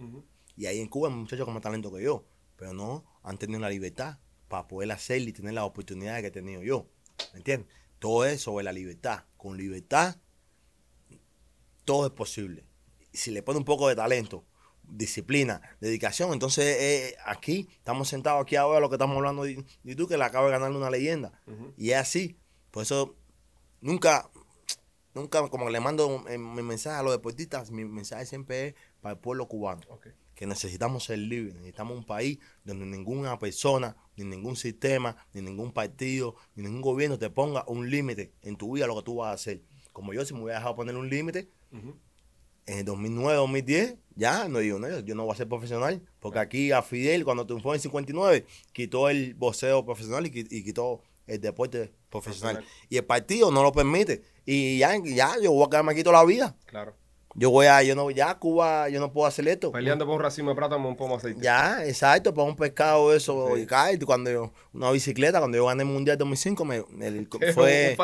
Y ahí en Cuba hay muchachos con más talento que yo. Pero no han tenido la libertad para poder hacerlo y tener las oportunidades que he tenido yo. ¿Me entiendes? Todo es sobre la libertad. Con libertad, todo es posible. Si le pone un poco de talento, disciplina, dedicación, entonces eh, aquí estamos sentados aquí ahora, lo que estamos hablando y tú que le acabas de ganar una leyenda. Y es así. Por eso nunca, nunca como le mando mi mensaje a los deportistas, mi mensaje siempre es para el pueblo cubano. Que necesitamos ser libres, necesitamos un país donde ninguna persona, ni ningún sistema, ni ningún partido, ni ningún gobierno te ponga un límite en tu vida lo que tú vas a hacer. Como yo, si me hubiera dejado poner un límite, Ujú. en el 2009, 2010, ya no digo, no, yo no voy a ser profesional, porque aquí a Fidel, cuando triunfó en 59, quitó el boxeo profesional y quitó el deporte profesional. Profesional. Y el partido no lo permite. Y ya, ya yo voy a quedarme aquí toda la vida. Claro. Yo voy a, yo no, ya Cuba, yo no puedo hacer esto. Peleando por un racimo de plátano, un pomo de aceite. Ya, exacto, para un pescado eso Sí. y cae. Cuando yo, una bicicleta, cuando yo gané el Mundial 2005, me, el- fue,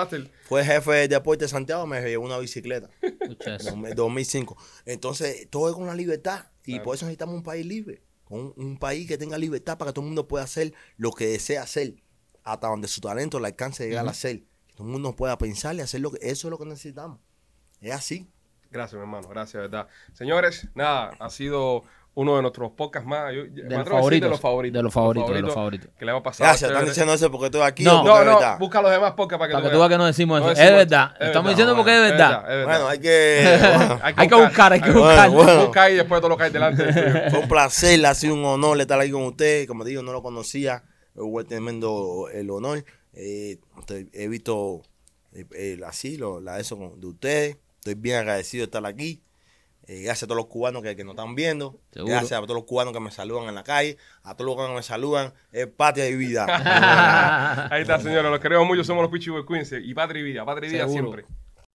fue jefe de deporte de Santiago, me llevó una bicicleta. Escucha eso. en 2005. Entonces, todo es con la libertad. Y Claro. por eso necesitamos un país libre. Un, un país que tenga libertad para que todo el mundo pueda hacer lo que desea hacer. Hasta donde su talento le alcance a llegar a hacer. Que todo el mundo pueda pensar y hacer lo que... Eso es lo que necesitamos. Es así. Gracias, mi hermano. Gracias, de verdad. Señores, nada, ha sido uno de nuestros podcasts más. yo- De los a favoritos. De los favoritos. De los favoritos, de los favoritos. Que le hemos pasado. Gracias. Están diciendo eso porque estoy aquí. No. No, no, busca los demás podcasts para que Para que tú tú veas que no decimos eso. No es verdad. es Estamos verdad, diciendo bueno, porque es verdad. es verdad. Bueno, hay que... bueno, Hay que buscar, hay que buscar. bueno. Busca ahí después todo lo que hay delante. Fue un placer, ha sido un honor estar ahí con usted. Como digo, no lo conocía. Hubo tremendo el honor. Eh, te- he visto eh, el asilo, la eso de ustedes. Estoy bien agradecido de estar aquí. Eh, gracias a todos los cubanos que, que nos están viendo. Seguro. Gracias a todos los cubanos que me saludan en la calle. A todos los cubanos que me saludan. Es patria y vida. Ahí está, señores. Los queremos mucho. Somos los Pichi Boy Queens. Y Patria y Vida. Patria y Vida Seguro. siempre.